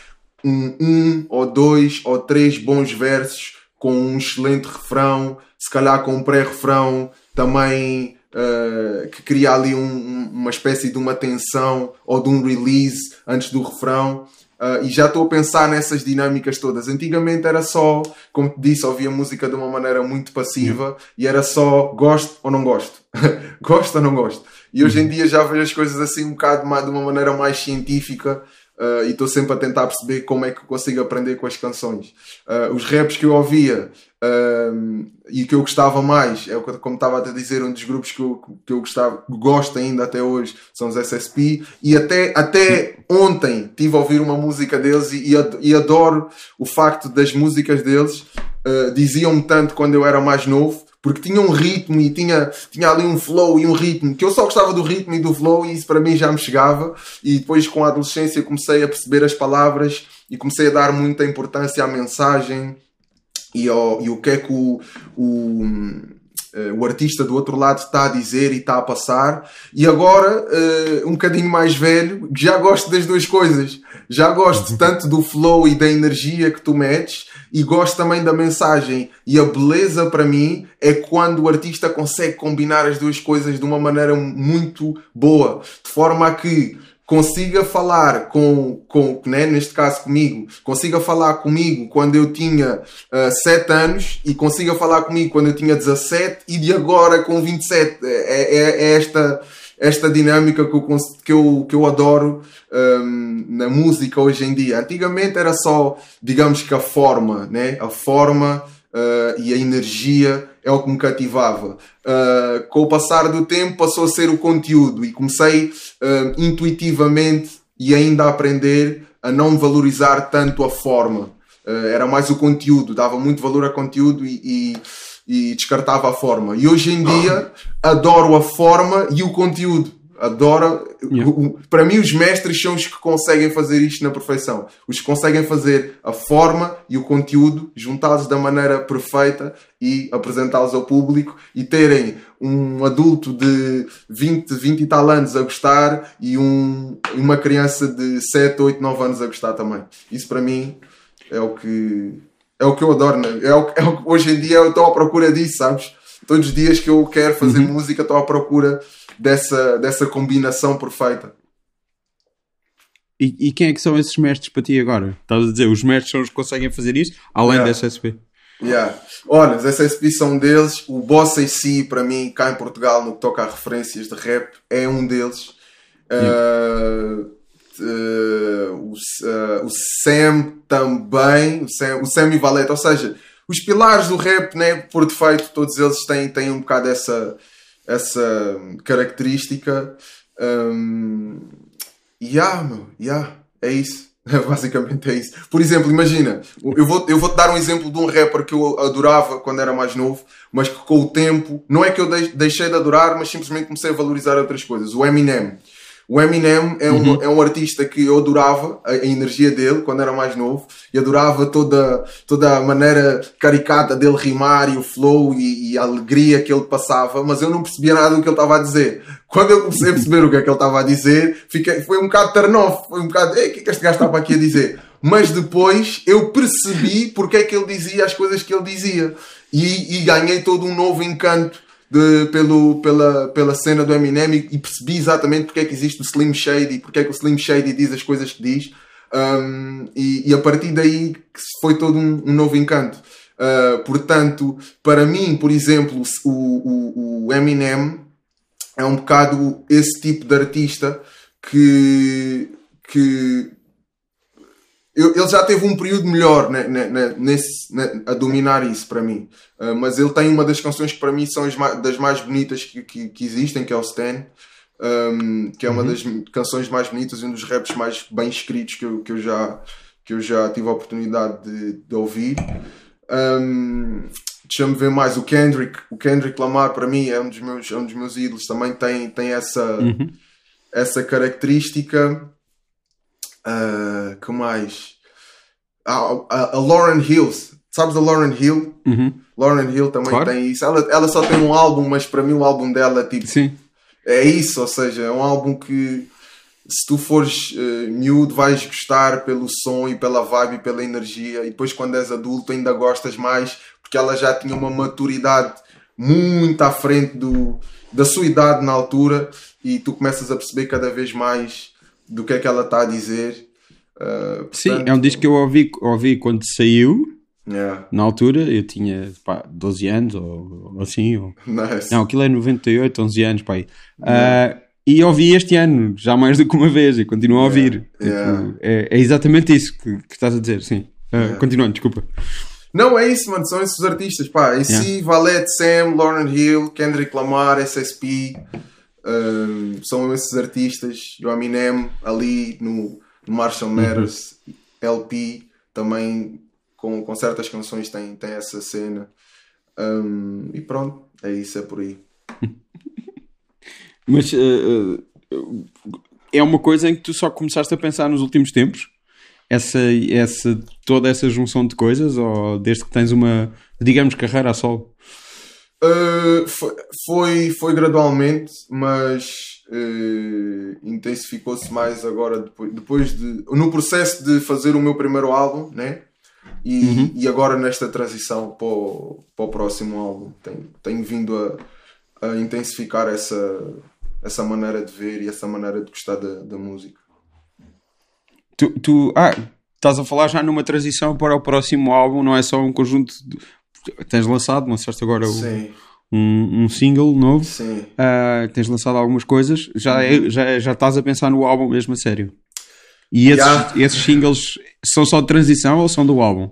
um, um ou dois ou três bons versos com um excelente refrão, se calhar com um pré-refrão também uh, que cria ali um, uma espécie de uma tensão ou de um release antes do refrão. Uh, e já estou a pensar nessas dinâmicas todas. Antigamente era só, como te disse, ouvia música de uma maneira muito passiva uhum. e era só gosto ou não gosto. gosto ou não gosto. E hoje em uhum. dia já vejo as coisas assim um bocado mais, de uma maneira mais científica Uh, e estou sempre a tentar perceber como é que consigo aprender com as canções. Uh, os raps que eu ouvia uh, e que eu gostava mais, é como estava a dizer, um dos grupos que eu, que eu gostava, gosto ainda até hoje, são os SSP. E até, até ontem tive a ouvir uma música deles e, e adoro o facto das músicas deles. diziam-me tanto quando eu era mais novo porque tinha um ritmo e tinha, tinha ali um flow e um ritmo que eu só gostava do ritmo e do flow e isso para mim já me chegava e depois com a adolescência comecei a perceber as palavras e comecei a dar muita importância à mensagem e, ao, e o que é que o, o, eh, o artista do outro lado está a dizer e está a passar? E agora uh, um bocadinho mais velho já gosto das duas coisas. Já gosto tanto do flow e da energia que tu metes e gosto também da mensagem. E a beleza para mim é quando o artista consegue combinar as duas coisas de uma maneira muito boa, de forma a que consiga falar com, com né, neste caso comigo, consiga falar comigo quando eu tinha uh, 7 anos e consiga falar comigo quando eu tinha 17 e de agora com 27. É, é, é esta esta dinâmica que eu, que eu, que eu adoro um, na música hoje em dia. Antigamente era só, digamos que a forma, né? a forma uh, e a energia é o que me cativava. Uh, com o passar do tempo passou a ser o conteúdo e comecei uh, intuitivamente e ainda a aprender a não valorizar tanto a forma. era mais o conteúdo, dava muito valor a conteúdo e, e e descartava a forma. E hoje em dia adoro a forma e o conteúdo. Adoro. Yeah. Para mim, os mestres são os que conseguem fazer isto na perfeição. Os que conseguem fazer a forma e o conteúdo juntados da maneira perfeita e apresentá-los ao público e terem um adulto de 20, 20 e tal anos a gostar e um, uma criança de 7, 8, 9 anos a gostar também. Isso para mim é o que é o que eu adoro, né? é, o, é o, hoje em dia eu estou à procura disso, sabes? Todos os dias que eu quero fazer uhum. música estou à procura dessa, dessa combinação perfeita. E, e, quem é que são esses mestres para ti agora? Estás a dizer, os mestres são os que conseguem fazer isto, além yeah. da SSP? Yeah. Olha, os SSP são deles. O Boss AC, para mim, cá em Portugal, no que toca a referências de rap, é um deles. Yeah. Uh, uh, o, uh, o Sam também, o Sam, o Sam e Valete, ou seja, os pilares do rap, né, por defeito, todos eles têm, têm um bocado essa, essa característica. Um, yeah, meu, yeah, é isso. Basicamente é isso. Por exemplo, imagina, eu vou, eu vou te dar um exemplo de um rapper que eu adorava quando era mais novo, mas que com o tempo, não é que eu deixei de adorar, mas simplesmente comecei a valorizar outras coisas. O Eminem. O Eminem é um, uhum. é um artista que eu adorava a, a, energia dele quando era mais novo e adorava toda, toda a maneira caricata dele rimar e o flow e, e, a alegria que ele passava, mas eu não percebia nada do que ele estava a dizer. Quando eu comecei a perceber o que é que ele estava a dizer, fiquei, foi um bocado turn off, foi um bocado, ei, o que é que este gajo estava aqui a dizer? Mas depois eu percebi porque é que ele dizia as coisas que ele dizia e, e ganhei todo um novo encanto de, pelo, pela, pela cena do Eminem e, percebi exatamente porque é que existe o Slim Shady, porque é que o Slim Shady diz as coisas que diz. Um, e, e, a partir daí foi todo um, um novo encanto. Uh, portanto, para mim, por exemplo, o, o, o Eminem é um bocado esse tipo de artista que, que eu, ele já teve um período melhor né, né, né, nesse, né, a dominar isso para mim. Uh, mas ele tem uma das canções que para mim são das mais bonitas que, que, que, existem, que é o Stan. Um, que é uma uhum. das canções mais bonitas e um dos raps mais bem escritos que eu, que eu, já, que eu já tive a oportunidade de, de ouvir. Um, Deixa-me ver mais. O Kendrick, o Kendrick Lamar para mim é um dos meus, é um dos meus ídolos. Também tem, tem essa, uhum. essa característica. Uh, que mais? A, a, a Lauren Hills. Sabes a Lauren Hill? Uhum. Lauren Hill também Claro. tem isso. Ela, ela só tem um álbum, mas para mim o álbum dela tipo, Sim. é isso. Ou seja, é um álbum que se tu fores eh, miúdo vais gostar pelo som e pela vibe e pela energia. E depois quando és adulto ainda gostas mais porque ela já tinha uma maturidade muito à frente do, da sua idade na altura e tu começas a perceber cada vez mais do que é que ela está a dizer. Uh, Sim, portanto, é um disco que eu ouvi, ouvi quando saiu, yeah, na altura, eu tinha pá, 12 anos ou, ou assim. Ou... nice. Não, aquilo é 98, 11 anos, pai. Ah, e ouvi este ano, já mais do que uma vez, e continuo a ouvir. Tipo, Yeah. é, é exatamente isso que, que estás a dizer, sim. Ah, Yeah. Continuando, desculpa. Não, é isso, mano. São esses artistas. Pá, AC, Yeah. Valete, Sam, Lauren Hill, Kendrick Lamar, SSP. Um, são esses artistas. O Eminem ali no, no Marshall Uhum. Mathers LP também com, com certas canções tem, tem essa cena. Um, e pronto, é isso, é por aí. Mas ah, é uma coisa em que tu só começaste a pensar nos últimos tempos? Essa, essa, toda essa junção de coisas? Ou desde que tens uma, digamos, carreira a solo? Uh, foi, foi, foi gradualmente, mas uh, intensificou-se mais agora depois, depois de. no processo de fazer o meu primeiro álbum, né? E, e agora nesta transição para o, para o próximo álbum. Tenho, tenho vindo a, a intensificar essa, essa maneira de ver e essa maneira de gostar da, da música. Tu, tu- ah, estás a falar já numa transição para o próximo álbum, não é só um conjunto. De, tens lançado, lançaste agora o- um, um single novo, sim. ah, tens lançado algumas coisas, já, é- já, já estás a pensar no álbum mesmo a sério. E esses, Já. esses singles são só de transição ou são do álbum?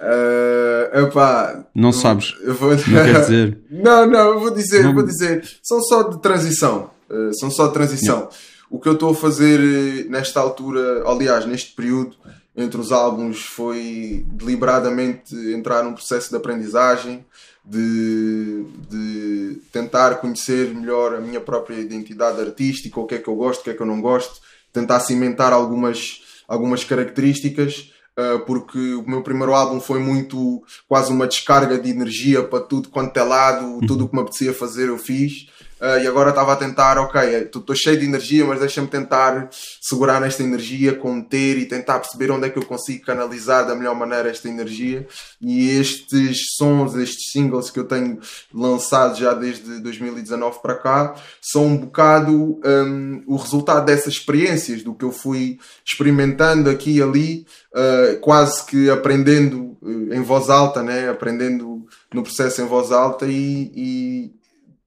Uh, epá, Não sabes. Vou... Não quer dizer. Não, não, eu vou dizer, Não- vou dizer. São só de transição. Uh, são só de transição. O que eu estou a fazer eh, nesta altura, aliás, neste período, entre os álbuns, foi deliberadamente entrar num processo de aprendizagem, de, de tentar conhecer melhor a minha própria identidade artística, o que é que eu gosto, o que é que eu não gosto, tentar cimentar algumas, algumas características. Uh, porque o meu primeiro álbum foi muito quase uma descarga de energia para tudo quanto é lado, tudo o que me apetecia fazer eu fiz. Uh, e agora estava a tentar, ok, estou cheio de energia, mas deixa-me tentar segurar nesta energia, conter e tentar perceber onde é que eu consigo canalizar da melhor maneira esta energia. E estes sons, estes singles que eu tenho lançado já desde 2019 para cá, são um bocado um, o resultado dessas experiências, do que eu fui experimentando aqui e ali, uh, quase que aprendendo uh, em voz alta, né? aprendendo no processo em voz alta e, e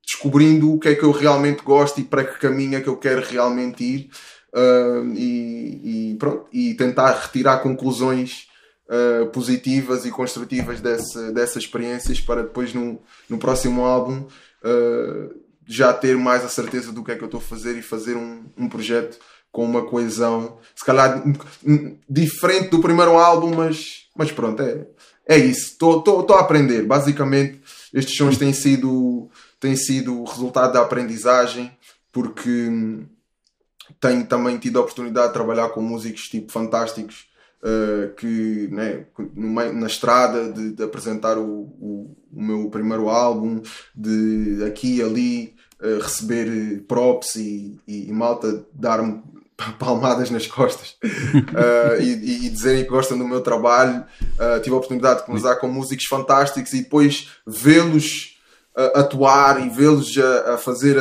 descobrindo o que é que eu realmente gosto e para que caminho é que eu quero realmente ir uh, e, e pronto, e tentar retirar conclusões uh, positivas e construtivas dessa, dessas experiências para depois no, no próximo álbum uh, já ter mais a certeza do que é que eu estou a fazer e fazer um, um projeto com uma coesão, se calhar diferente do primeiro álbum, mas, mas pronto, é, é isso. Estou a aprender. Basicamente, estes sons têm sido, têm sido o resultado da aprendizagem, porque hum, tenho também tido a oportunidade de trabalhar com músicos tipo fantásticos uh, que né, meio, na estrada de, de apresentar o, o, o, meu primeiro álbum, de aqui e ali uh, receber props e, e, e malta dar-me palmadas nas costas uh, e, e, dizerem que gostam do meu trabalho. Tive a oportunidade de cruzar com músicos fantásticos e depois vê-los atuar e vê-los a, a, fazer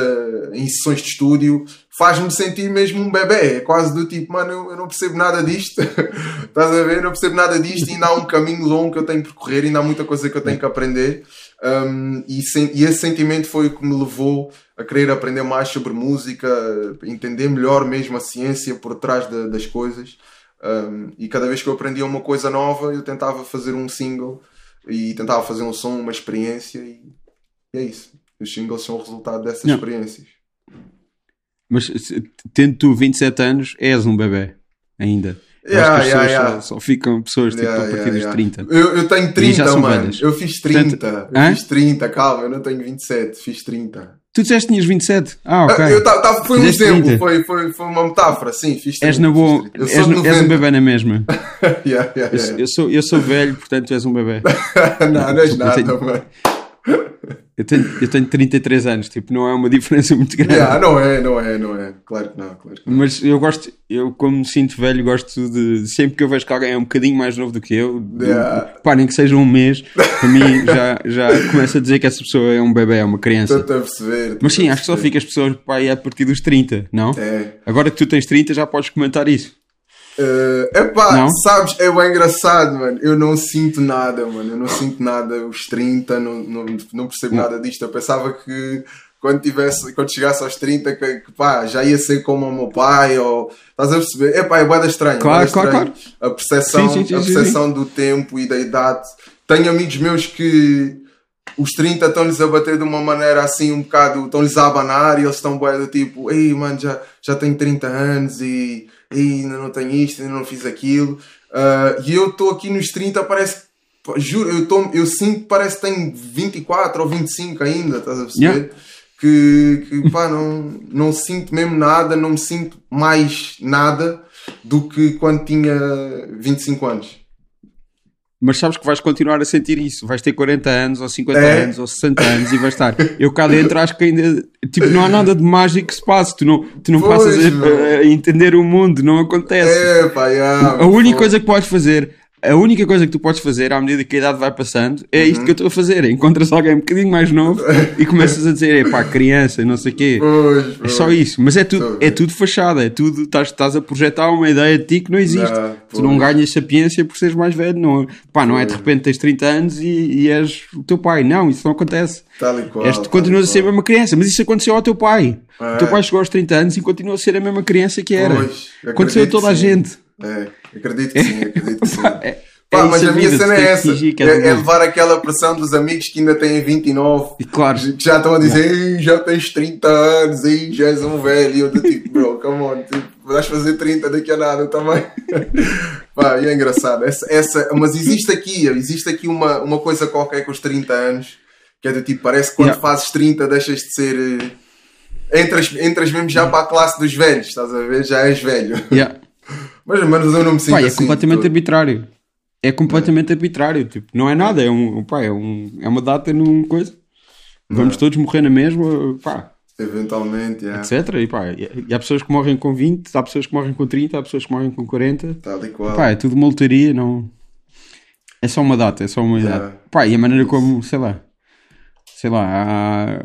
em sessões de estúdio faz-me sentir mesmo um bebê. É quase do tipo, mano, eu, eu não percebo nada disto. Estás a ver? Eu não percebo nada disto e ainda há um caminho longo que eu tenho que percorrer, ainda há muita coisa que eu tenho que aprender. Um, e, sem, e, esse sentimento foi o que me levou a querer aprender mais sobre música, entender melhor mesmo a ciência por trás de, das coisas. Um, e cada vez que eu aprendia uma coisa nova, eu tentava fazer um single e tentava fazer um som, uma experiência, e, e é isso. Os singles são o resultado dessas Não. experiências. Mas tendo tu 27 anos, és um bebê ainda. Yeah, Acho que as pessoas yeah. Só, só ficam pessoas tipo, Yeah, a partir dos yeah. 30. Eu, eu tenho E já 30, são mano. velhas. Eu fiz 30. Portanto, eu hã? fiz 30, calma, eu não tenho 27, fiz 30. Tu disseste que tinhas 27. Ah, ok. Eu ta- ta- foi um Fizeste exemplo, 30. foi, foi, foi uma metáfora, sim, fiz És 30, na boa. fiz 30. Eu És, és um 90. bebê na mesma. Yeah, yeah, Eu, eu sou, eu sou velho, portanto tu és um bebê. não, não és nada, mano. Eu tenho, eu tenho 33 anos, tipo, não é uma diferença muito grande. Yeah, não é, não é, não é. Claro que não, claro que não. Mas eu gosto, eu como me sinto velho, gosto de. Sempre que eu vejo que alguém é um bocadinho mais novo do que eu, Yeah. pá, nem que seja um mês, para mim já, já começa a dizer que essa pessoa é um bebê, é uma criança. Estou-te a perceber. Mas sim, acho que só fica as pessoas pá, aí a partir dos 30, não? É. Agora que tu tens 30 já podes comentar isso. É epá, Não? sabes, é bem engraçado, mano. Eu não sinto nada, mano. Eu não sinto nada. Os 30, não, não, não percebo Hum. nada disto. Eu pensava que quando, tivesse, quando chegasse aos 30, que, que, pá, já ia ser como o meu pai. Ou, estás a perceber? Epá, é bué estranho. Claro, claro, estranho. A percepção, Sim, sim, sim, a percepção do tempo e da idade. Tenho amigos meus que os 30 estão-lhes a bater de uma maneira assim um bocado, estão-lhes a abanar e eles estão bué do tipo, ei mano, já, já tenho 30 anos e ainda não tenho isto, ainda não fiz aquilo. Ah, e eu estou aqui nos 30, parece pá, juro, eu, tô, eu sinto que parece que tenho 24 ou 25 ainda, estás a perceber? Yeah. Que, que pá, não, não sinto mesmo nada, não me sinto mais nada do que quando tinha 25 anos. Mas sabes que vais continuar a sentir isso. Vais ter 40 anos, ou 50 É. anos, ou 60 anos e vais estar. Eu cá dentro acho que ainda. Tipo, não há nada de mágico que se passe. Tu não, tu não Pois, passas a, a entender o mundo, não acontece. É, pá, yeah, a única pô. coisa que podes fazer. A única coisa que tu podes fazer à medida que a idade vai passando é isto que eu estou a fazer. Encontras alguém um bocadinho mais novo e começas a dizer, é pá, criança, não sei o quê. Pois, É pois. só isso, mas é tudo, é tudo fachada, é tudo, estás, estás a projetar uma ideia de ti que não existe. Não, tu não ganhas sapiência por seres mais velho, não, pá, não é de repente tens 30 anos e, e és o teu pai, não, isso não acontece. Tal e qual. És, tu continuas a ser a mesma criança, mas isso aconteceu ao teu pai. É. O teu pai chegou aos 30 anos e continua a ser a mesma criança que era. Pois, aconteceu a toda a gente. É, acredito que sim, acredito que sim. É, Pá, é mas isso a minha cena é essa: é, é adulto. levar aquela pressão dos amigos que ainda têm 29 E claro, que já estão a dizer, "Ei, já tens 30 anos, aí já és um velho. E eu do tipo, bro, come on, tipo, vais fazer 30 daqui a nada também. Pá, e é engraçado. Essa, essa, mas existe aqui, existe aqui uma, uma coisa qualquer com os 30 anos que é do tipo, parece que quando Yeah. fazes 30 deixas de ser. eh, Entras, entras mesmo já para a classe dos velhos, estás a ver? Já és velho. yeah. Mas, mas eu não me sinto Pá, é assim. completamente todo. arbitrário. É completamente arbitrário. Tipo, não é nada, é, um, pá, é, um, é uma data num coisa. Vamos todos morrer na mesma, pá, Eventualmente, yeah. etc. E, pá, e há pessoas que morrem com 20, há pessoas que morrem com 30, há pessoas que morrem com 40. tal e qual. Pá, é tudo uma lotaria, não. É só uma data, é só uma Yeah. idade. Pá, e a maneira como, sei lá, sei lá, há,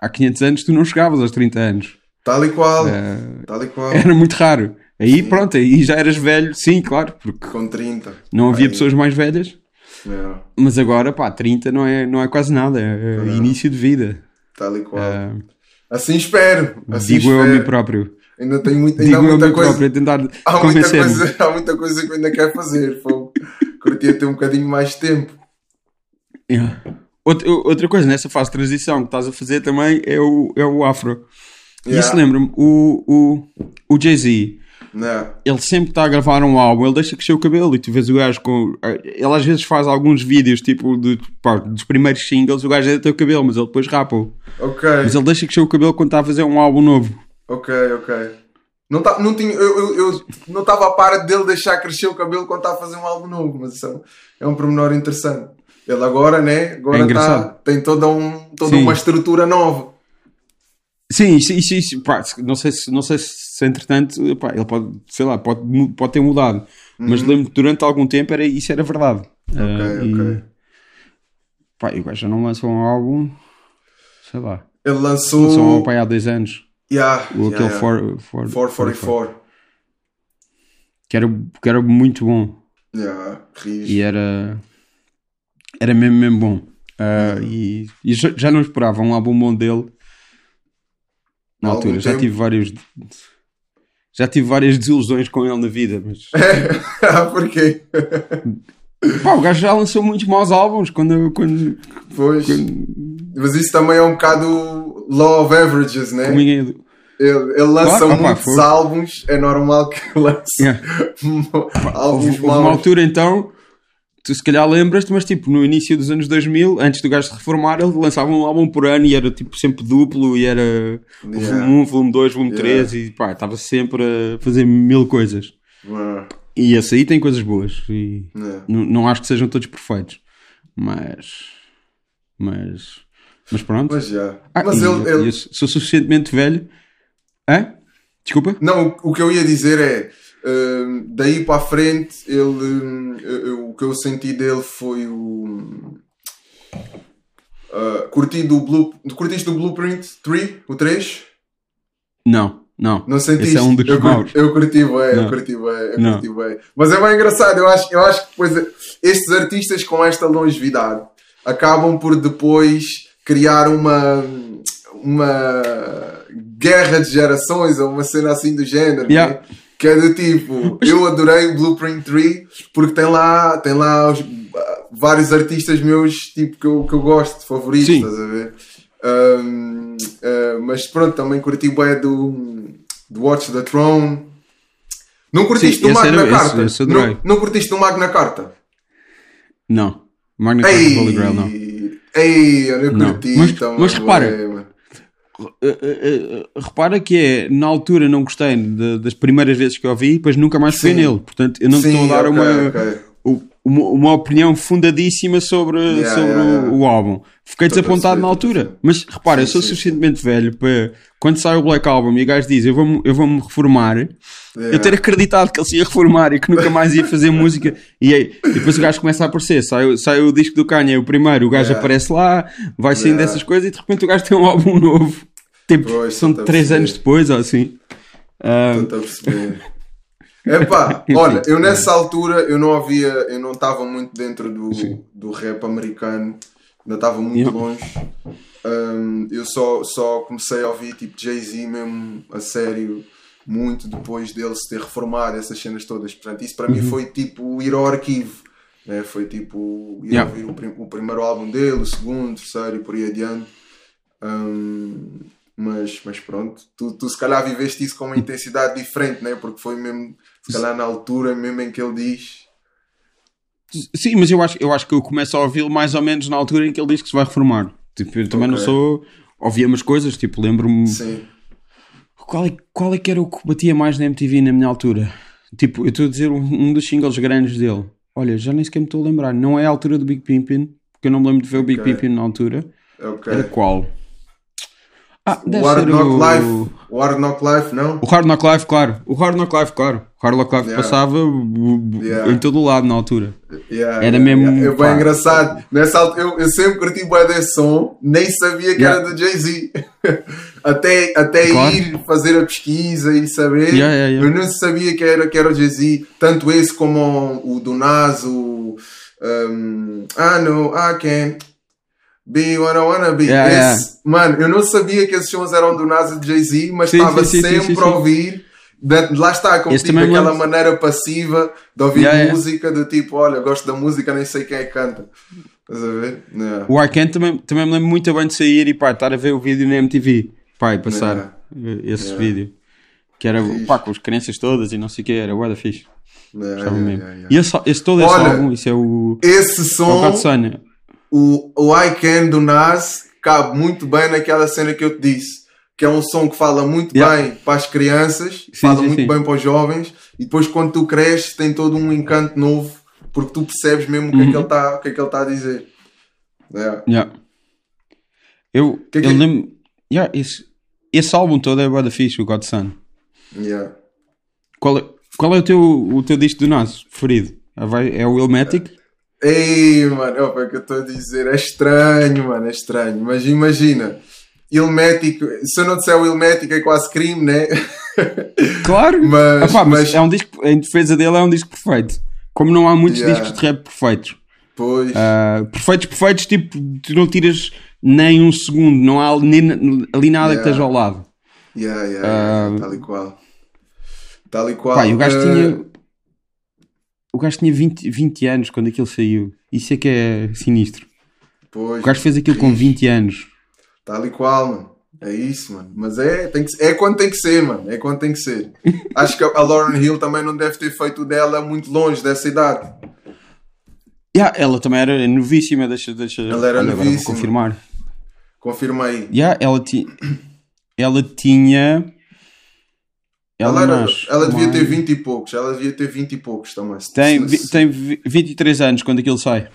há 500 anos tu não chegavas aos 30 anos. Tal e qual. É. Tal e qual. Era muito raro. Aí pronto, aí já eras velho, sim, claro, porque Com 30. não havia Aí, pessoas mais velhas. yeah, Mas agora, pá, 30 não é, não é quase nada, é, é Não. início de vida. Tal e qual. É, Assim espero. Assim digo eu a espero. mim próprio. Ainda tenho muito, ainda Digo há muita coisa. próprio tentar Há muita, coisa, há muita coisa que eu ainda quero fazer. Curtia ter um bocadinho mais de tempo. Yeah. Outra, outra coisa, nessa fase de transição que estás a fazer também é o, é o afro. E Yeah. isso lembra-me, o, o, o Jay-Z, Não. ele sempre está a gravar um álbum, ele deixa crescer o cabelo e tu vês o gajo com. Ele às vezes faz alguns vídeos, tipo, de, pá, dos primeiros singles, o gajo é tem o cabelo, mas ele depois rapa-o. Ok, Mas ele deixa crescer o cabelo quando está a fazer um álbum novo. ok, ok. Não, tá, não tinha, eu, eu, eu não estava a par dele deixar crescer o cabelo quando está a fazer um álbum novo, mas é um, é um pormenor interessante. Ele agora, né? Agora É tá, tem toda, um, toda Sim. uma estrutura nova. Sim, isso, isso, isso pá, não sei se, não sei se entretanto, pá, ele pode, sei lá, pode, pode ter mudado. Mas lembro que durante algum tempo era, isso era verdade. Uhum. Ok, e, ok. Pá, e o gajo já não lançou um álbum, sei lá, Ele lançou um lançou. álbum pá, há dois anos. Yeah, O aquele yeah. for, for, 444. que, era, que era muito bom. Yeah, rijo. E era, era mesmo, mesmo bom. Ah, e e já, não esperava um álbum bom dele na Há altura. Já tive vários. Já tive várias desilusões com ele na vida, mas Ah, Porquê? Pá, o gajo já lançou muitos maus álbuns quando. quando, Pois. Mas isso também é um bocado law of averages, né? quando ninguém- Ele, ele lança Claro, muitos foi. álbuns, é normal que lance Yeah. álbuns Houve, houve uma maus. altura então. Tu se calhar lembras-te, mas tipo, no início dos anos 2000, antes do gajo se reformar, ele lançava um álbum por ano e era tipo sempre duplo e era Yeah. volume 1, volume 2, volume Yeah. 3 e pá, estava sempre a fazer mil coisas. E esse aí tem coisas boas e yeah. não, acho que sejam todos perfeitos, mas. Mas. Mas pronto. Mas já. Ah, Mas e ele, ele- sou suficientemente velho. Hã? Desculpa? Não, o, o que eu ia dizer é. Daí para a frente, ele, eu- o que eu senti dele foi o. Uh, curti do Blue, curtiste do Blueprint 3, o 3? Não, não. Não sentiste? Esse é um dos eu, maus. eu curti bem, eu curti bem, eu Não. curti bem. Mas é bem engraçado, eu acho, eu acho que depois estes artistas com esta longevidade acabam por depois criar uma, uma guerra de gerações ou uma cena assim do género, Yeah. né? Que é do tipo, eu adorei o Blueprint 3 porque tem lá, tem lá os- vários artistas meus tipo, que, eu, que eu gosto, favoritos, Sim. estás a ver? Um, uh, mas pronto, também curti bem do, do Watch the Throne. Não curtiste Sim, do esse Magna era- esse- Carta? esse adorei. não, não curtiste do Magna Carta? Não. Magna Carta Holy Grail, não. ei, eu Não. curti Mas- também, mas repara, repara que é, na altura não gostei de- das primeiras vezes que eu ouvi, depois nunca mais fui nele. Portanto, eu não Sim, estou a dar ok, uma, ok. o- uma, uma opinião fundadíssima sobre, Yeah, sobre yeah. O, o álbum. Fiquei Estou desapontado na altura. Mas repara, eu Sim, sou sim, suficientemente velho para quando sai o Black Album e o gajo diz eu vou-me eu vou reformar, eu Yeah. ter acreditado que ele se ia reformar e que nunca mais ia fazer música. E, aí, e depois o gajo começa a aparecer. Sai, o- sai o disco do Kanye, o primeiro, o gajo aparece lá, vai saindo dessas coisas e de repente o gajo tem um álbum novo. Tipo, Pois, são três anos depois ou assim. Ah, Estou a perceber. Epá, olha, eu nessa altura eu não havia, eu não estava muito dentro do, do rap americano, ainda estava muito Yeah. longe. Um, eu só, só comecei a ouvir tipo Jay-Z mesmo a sério, muito depois dele se ter reformado, essas cenas todas. Portanto, isso para mim foi tipo ir ao arquivo, né? foi tipo ir Yeah. ouvir o, prim- o primeiro álbum dele, o segundo, o terceiro e por aí adiante. Um, mas, mas pronto, tu, tu se calhar viveste isso com uma intensidade diferente, né? porque foi mesmo, se calhar na altura mesmo em que ele diz. Sim, mas eu acho, eu acho que eu começo a ouvi-lo mais ou menos na altura em que ele diz que se vai reformar. Tipo, eu também não Ok. sou. Ouvia umas coisas, tipo, lembro-me. Sim, Qual é, qual é que era o que batia mais na MTV na minha altura? Tipo, eu estou a dizer um, um dos singles grandes dele. Olha, já nem sequer me estou a lembrar. Não é a altura do Big Pimpin, porque eu não me lembro de ver o Big. Pimpin na altura. ok. Era qual? Ah, O Hard Knock o... Life, o Hard Knock Life, não? O Hard Knock Life, claro. O Hard Knock Life, claro. O Hard Knock Life Yeah. passava Yeah. em todo o lado na altura. Yeah, Era mesmo. É bem engraçado. Nessa altura, eu, eu sempre curti bem desse som, nem sabia que era do Jay-Z. até até Claro. ir fazer a pesquisa e saber, eu não sabia que era, que era o Jay-Z. Tanto esse como o do Nas, o. Um, I know I can be what I wanna be. Yeah, Esse- Mano, eu não sabia que esses sons eram do Nas e do Jay-Z, mas estava sempre a ouvir. Da- lá está, como tipo, me aquela lembro. maneira passiva de ouvir Yeah, yeah. música do tipo, olha, gosto da música, nem sei quem é que canta. Estás a ver? Yeah. O Arcane também, também me lembro muito bem de sair e pá, estar a ver o vídeo na MTV. Pá, e passar esse Yeah. vídeo. Que era Fixe. pá, com as crianças todas e não sei o que, era guarda fixe. Yeah, yeah, yeah, yeah. E esse, esse todo esse Olha, álbum, isso é o. Esse É o som. O, o I Can do Nas, cabe muito bem naquela cena que eu te disse. Que é um som que fala muito Yeah. bem para as crianças, Sim, fala sim, muito sim. bem para os jovens, e depois quando tu cresces tem todo um encanto novo, porque tu percebes mesmo o que é que Uhum. ele está que é que ele tá a dizer. Yeah. Yeah. Eu, Que que eu é- lembro. Yeah, esse, esse álbum todo é guarda fixe, o Godson. Yeah. Qual é, qual é o, teu, o teu disco do Nas preferido? Vai- É o Illmatic? Ei, mano, opa, é o que eu estou a dizer. É estranho, mano, é estranho. Mas imagina, Ilmético, se eu não disser o Ilmético é quase crime, né? Claro! Mas- Ah mas, mas- é um disco, em defesa dele, é um disco perfeito. Como não há muitos Yeah. discos de rap perfeitos. Pois, Ah, perfeitos, perfeitos, tipo, tu não tiras nem um segundo, não há ali, ali nada que Yeah. esteja ao lado. yeah, yeah, ah, yeah, tal e qual. Tal e qual. Pá, o gajo Eh, tinha. O gajo tinha 20, 20 anos quando aquilo saiu. Isso é que é sinistro. Pois, O gajo fez aquilo com 20 anos. Tal e qual, mano. É isso, mano. Mas é, tem que, é quando tem que ser, mano. É quando tem que ser. Acho que a Lauren Hill também não deve ter feito dela muito longe dessa idade. Yeah, ela também era novíssima, deixa, deixa Ela era olha, novíssima. confirmar. Confirma aí. Yeah, ela, ti... ela tinha. Ela, era- nasce ela devia ter mais- 20 e poucos. Ela devia ter 20 e poucos também. Se- Tem, vi- tem vi- 23 anos quando aquilo sai.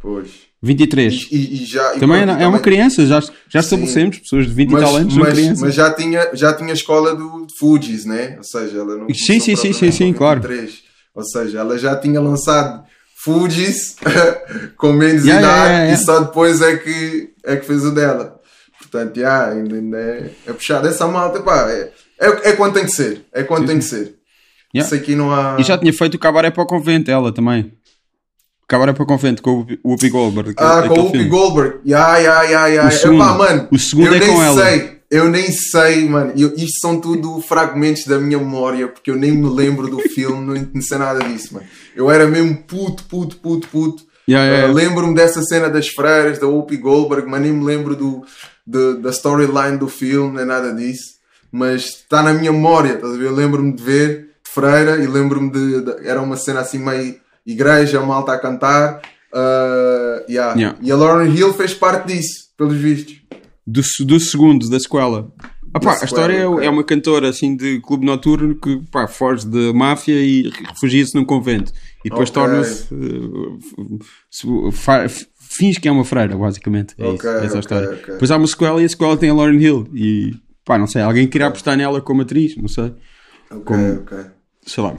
Pois. 23. E, e- e já, e também é uma também- criança, já, já estabelecemos. Pessoas de 20 e tal anos mas, mas já tinha, já tinha escola do Fujis, né? Ou seja, ela não. Sim, sim, sim, sim, sim, claro. claro. Ou seja, ela já tinha lançado Fujis com menos Yeah, idade yeah, yeah, e só depois é que, é que fez o dela. Portanto, yeah, ainda, ainda é, é puxado. Essa malta, pá, é, é, é quando tem que ser. É quando tem que ser. Yeah. Isso aqui não há. E já tinha feito o Cabaré para o Convento, ela também. Cabaré para o Convento com o Whoopi- Goldberg. aquele- Ah, com o Whoopi. Goldberg. Ya, ya, ya, ya. O segundo. Epá, mano, O segundo eu é nem com ela. sei. Eu nem sei, mano. Eu, isto são tudo fragmentos da minha memória, porque eu nem me lembro do filme, não, não sei nada disso, mano. Eu era mesmo puto, puto, puto, puto. Yeah, yeah, Ah, yeah. Lembro-me dessa cena das freiras, da Whoopi Goldberg, mas nem me lembro do, do- da storyline do filme, nem nada disso. Mas está na minha memória, estás a ver? Eu lembro-me de ver de freira e lembro-me de, de- Era uma cena assim meio igreja, malta a cantar. Ah, yeah. Yeah. E a Lauren Hill fez parte disso, pelos vistos. Do, do segundo, da sequela. Ah, pá, a história é- é uma cantora assim de clube noturno que pá, foge da máfia e refugia-se num convento. E depois Ok. torna-se. se- fa- finge que é uma freira, basicamente. É Ok, isso, essa é ok, a história. Depois há uma sequela e a sequela tem a Lauren Hill. E pá, não sei, alguém queria apostar nela como atriz, não sei. Ok, Como- ok. Sei lá.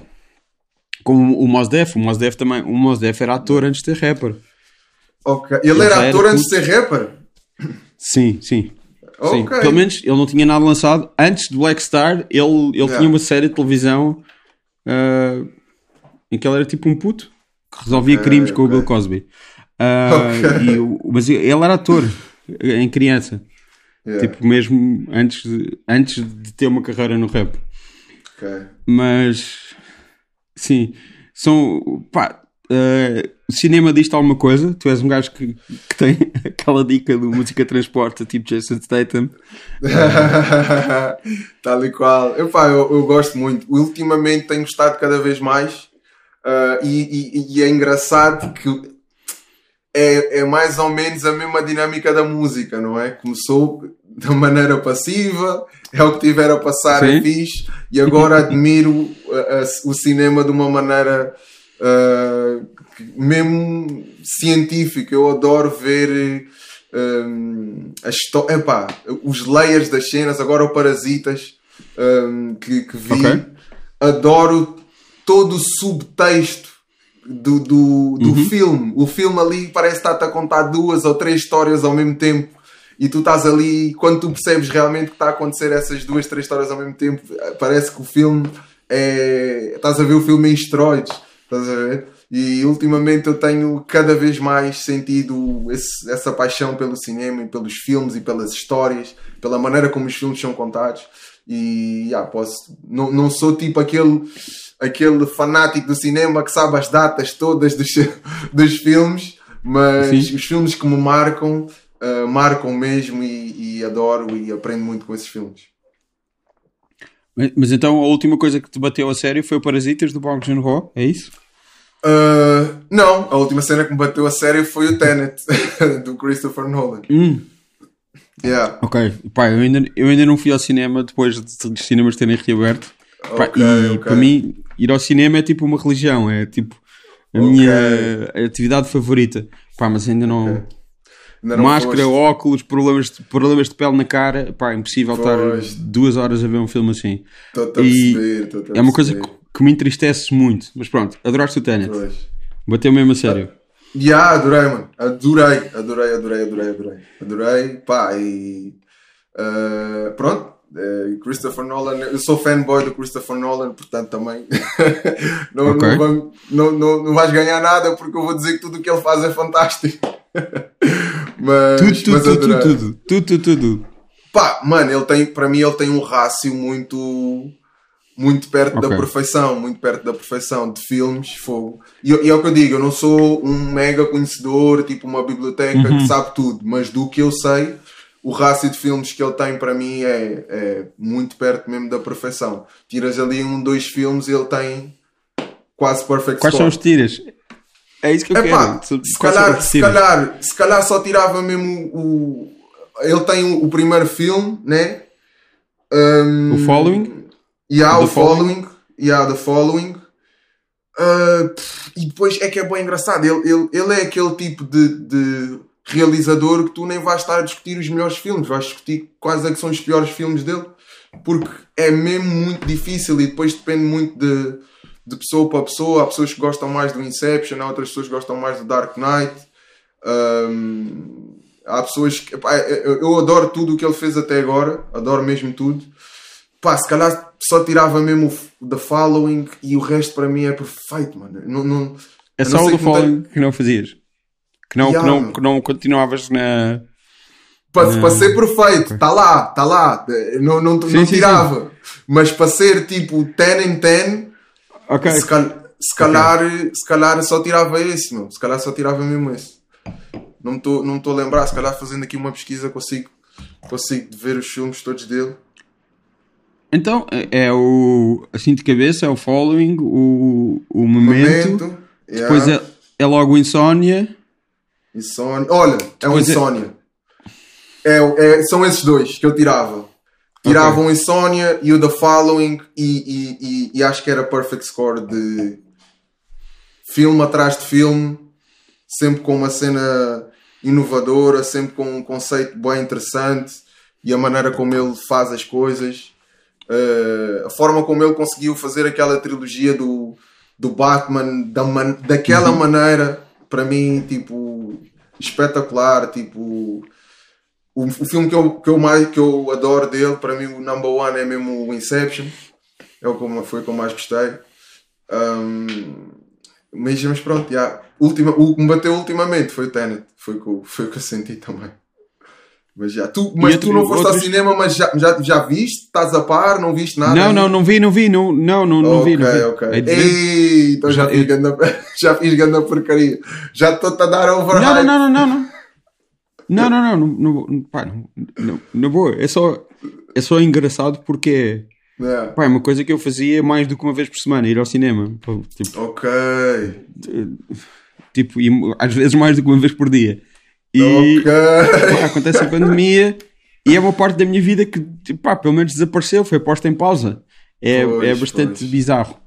Como o Mos Def, o Mos Def também. O Mos Def era ator antes de ser rapper. Ok. Ele, Ele era já era ator antes de ser rapper? Sim, sim. Sim, Ok. pelo menos ele não tinha nada lançado. Antes do Black Star, ele, ele Yeah. tinha uma série de televisão ah, em que ele era tipo um puto que resolvia Ok, crimes com o. Bill Cosby. Ok. e mas ele era ator em criança, Yeah, tipo mesmo antes de, antes de ter uma carreira no rap. ok. Mas sim, são pá. ah, o cinema diz-te alguma coisa? Tu és um gajo que, que tem aquela dica do música transporta, tipo Jason Statham. Tal e qual. Epá, eu, eu gosto muito. Ultimamente tenho gostado cada vez mais. ah, e, e- e é engraçado que é, é mais ou menos a mesma dinâmica da música, não é? Começou de maneira passiva, é o que tiver a passar, é Sim. fixe, e agora admiro ah, ah, o cinema de uma maneira que- mesmo científica. Eu adoro ver hum, a histó- epá, os layers das cenas, agora o Parasitas hum, que, que vi. Ok. Adoro todo o subtexto do, do, do filme. O filme ali parece estar-te a contar duas ou três histórias ao mesmo tempo. E tu estás ali, quando tu percebes realmente que está a acontecer essas duas, três histórias ao mesmo tempo, parece que o filme é. Estás a ver o filme em esteroides. Estás a ver? E ultimamente eu tenho cada vez mais sentido esse- essa paixão pelo cinema e pelos filmes e pelas histórias, pela maneira como os filmes são contados. E yeah, posso, não, não sou tipo aquele, aquele fanático do cinema que sabe as datas todas dos, dos filmes, mas Sim. os filmes que me marcam, ah, marcam mesmo e, e adoro e aprendo muito com esses filmes. Mas, então a última coisa que te bateu a sério foi o Parasitas do Bong Joon-ho, é isso? Ah, não, a última cena que me bateu a sério foi o Tenet do Christopher Nolan. Hum, Yeah. ok. Pá, eu ainda, eu ainda não fui ao cinema depois de, de cinemas terem reaberto. Pá, Ok, e ok. para mim, ir ao cinema é tipo uma religião, é tipo a Ok. minha atividade favorita. Pá, mas ainda não. Ainda não Máscara, foste. óculos, problemas de, problemas de pele na cara. Pá, é impossível Pois. estar duas horas a ver um filme assim. E perceber, É uma coisa que, que me entristece muito. Mas pronto, adoraste o Tenet. Pois. Bateu mesmo a sério. Yeah, adorei, mano. Adorei, adorei, adorei, adorei, adorei. Adorei, pá, e. ah, pronto. eh, Christopher Nolan, eu sou fanboy do Christopher Nolan, portanto também não, Ok. não, não, não, não vais ganhar nada porque eu vou dizer que tudo o que ele faz é fantástico. mas, Tudo, tudo, mas tudo, tudo, tudo, tudo, tudo, tudo. Pá, mano, ele tem, para mim ele tem um rácio muito muito perto da Ok. perfeição, muito perto da perfeição de filmes, fogo. E, e é o que eu digo, eu não sou um mega conhecedor, tipo uma biblioteca Uhum. que sabe tudo, mas do que eu sei, o rácio de filmes que ele tem para mim é, é muito perto mesmo da perfeição. Tiras ali um, dois filmes e ele tem quase perfect Quais são score. os tiras? É isso que eu Epá, quero. se, calhar, se, calhar, se calhar só tirava mesmo o. o- ele tem o, o primeiro filme, né? Um, O Following? Yeah, The o Following. Yeah, The Following. Uh, e depois é que é bem engraçado. Ele, ele, ele é aquele tipo de, de realizador que tu nem vais estar a discutir os melhores filmes, vais discutir quais é que são os piores filmes dele, porque é mesmo muito difícil e depois depende muito de, de pessoa para pessoa. Há pessoas que gostam mais do Inception, há outras pessoas que gostam mais do Dark Knight. Um, há pessoas que. epá, eu adoro tudo o que ele fez até agora, adoro mesmo tudo. Pá, se calhar só tirava mesmo o The Following e o resto para mim é perfeito, mano. Não, não, É só o do que não tem- Following que não fazias. Que não, Yeah, que, não, que não continuavas na. Para, para ser perfeito, está lá, está lá. Não, não, Sim, não sim, tirava. Mas para ser tipo 10 em 10, Ok. se, cal- se calhar, se calhar só tirava esse, meu. Se calhar só tirava mesmo esse. Não estou não a lembrar. Se calhar fazendo aqui uma pesquisa consigo, consigo ver os filmes todos dele. Então é o. Assim de cabeça, é o Following, o, o Memento. Momento. Depois yeah, é, é logo Insónia. Insónia. Olha, é Depois é- Insónia. É, é- são esses dois que eu tirava. Tirava um Insónia e o The Following e, e, e, e acho que era perfect score de filme atrás de filme, sempre com uma cena inovadora, sempre com um conceito bem interessante e a maneira como ele faz as coisas. Uh, a forma como ele conseguiu fazer aquela trilogia do, do Batman da man- daquela maneira, para mim, tipo, espetacular. Tipo, o, o filme que eu, que, eu mais, que eu adoro dele, para mim, o number one é mesmo o Inception. É o que eu- foi o que eu mais gostei. Um, mas, mas pronto, já. Última, o que me bateu ultimamente foi o Tenet. Foi o que foi o que eu senti também. Mas já, tu, mas outro- tu não foste ao outros- cinema, mas já, já, já viste? Estás a par? Não viste nada? não, ainda? não, não vi, não vi, não, não, não, não vi. ok, Não vi. ok. É ver- Ei, então já, Já- fiz ganda, já fiz ganda porcaria. Já estou-te a dar over Não, não, não, não, não, não. Não, não, não, não, não, pá, não, não, na boa, é só, é só engraçado porque É. pá, é uma coisa que eu fazia mais do que uma vez por semana, ir ao cinema. Tipo, Ok. tipo e às vezes mais do que uma vez por dia. E Ok. pá, acontece a pandemia e é uma parte da minha vida que, tipo, pá, pelo menos desapareceu, foi posta em pausa. É, Pois, é bastante pois. bizarro.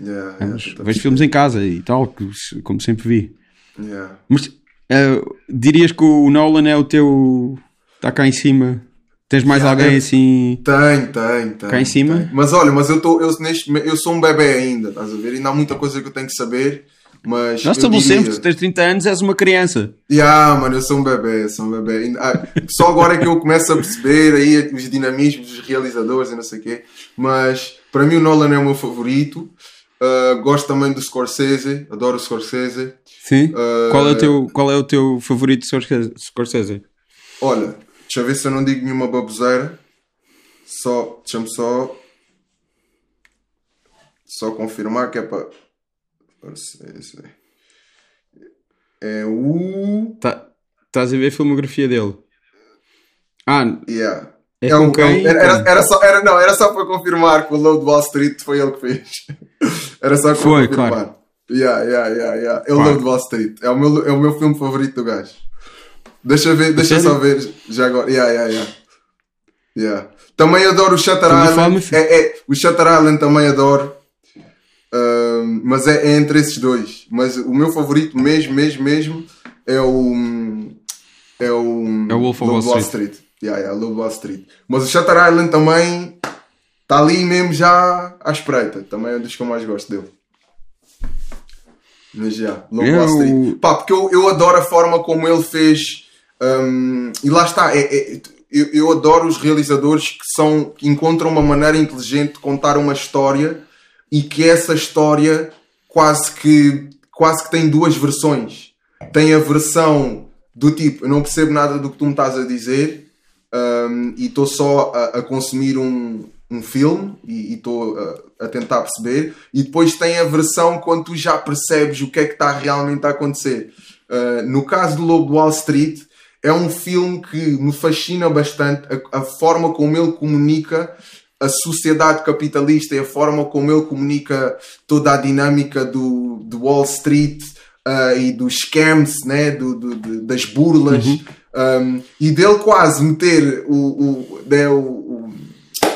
Yeah, Ah, yeah, mas vejo filmes em casa e tal, como sempre vi. yeah. Mas eh, dirias que o Nolan é o teu. Está cá em cima? Tens mais Yeah, alguém é- assim. Tem, tem, tem. Cá em cima? tem. Mas olha, mas eu, tô, eu, neste, eu sou um bebê ainda, estás a ver? Ainda há muita coisa que eu tenho que saber. Mas. Nós estabelecemos diria- que tu tens 30 anos, és uma criança. Yeah, mano, eu sou um bebê, sou um bebê. Ah, Só agora é que eu começo a perceber aí os dinamismos dos realizadores e não sei o quê. Mas para mim o Nolan é o meu favorito. Ah, gosto também do Scorsese, adoro o Scorsese. Sim. Eh, Qual, é o teu, qual é o teu favorito de Scorsese- Scorsese? Olha, deixa eu ver se eu não digo nenhuma baboseira. Só, deixa-me só. Só confirmar que é para. Scorsese. É o. Tá- Estás a ver a filmografia dele? Ah, Yeah. é, É um, quem? era, era, era só, era, não, era só para confirmar que o Load Wall Street foi ele que fez. Era só para Foi, confirmar. claro. Yeah, yeah, yeah, yeah. É o Claro. Load Wall Street. É o, meu, é o meu filme favorito do gajo. Deixa, ver, deixa sério? só ver já agora. Yeah, yeah, yeah. Yeah. Também adoro o Shutter Island. É, é, o Shutter Island também adoro. Mas é, é entre esses dois. Mas o meu favorito mesmo, mesmo, mesmo é o. É o. É o Wolf of Wall Street. Yeah, yeah, Lobo Wall Street. Mas o Shutter Island também está ali mesmo já à espreita. Também é um dos que eu mais gosto dele. Mas já, Lobo É Wall Street. Pá, porque eu, eu adoro a forma como ele fez. hum, e lá está, é- é- eu, eu adoro os realizadores que, são, que encontram uma maneira inteligente de contar uma história e que essa história quase que, quase que tem duas versões. Tem a versão do tipo, eu não percebo nada do que tu me estás a dizer hum, e estou só a, a consumir um, um filme e estou a, a tentar perceber. E depois tem a versão quando tu já percebes o que é que está realmente a acontecer. Uh, no caso do Lobo Wall Street, é um filme que me fascina bastante a, a forma como ele comunica a sociedade capitalista e a forma como ele comunica toda a dinâmica do, do Wall Street, uh, e dos scams, né? Do, do, do das burlas, uhum. um, e dele quase meter o, o, né, o,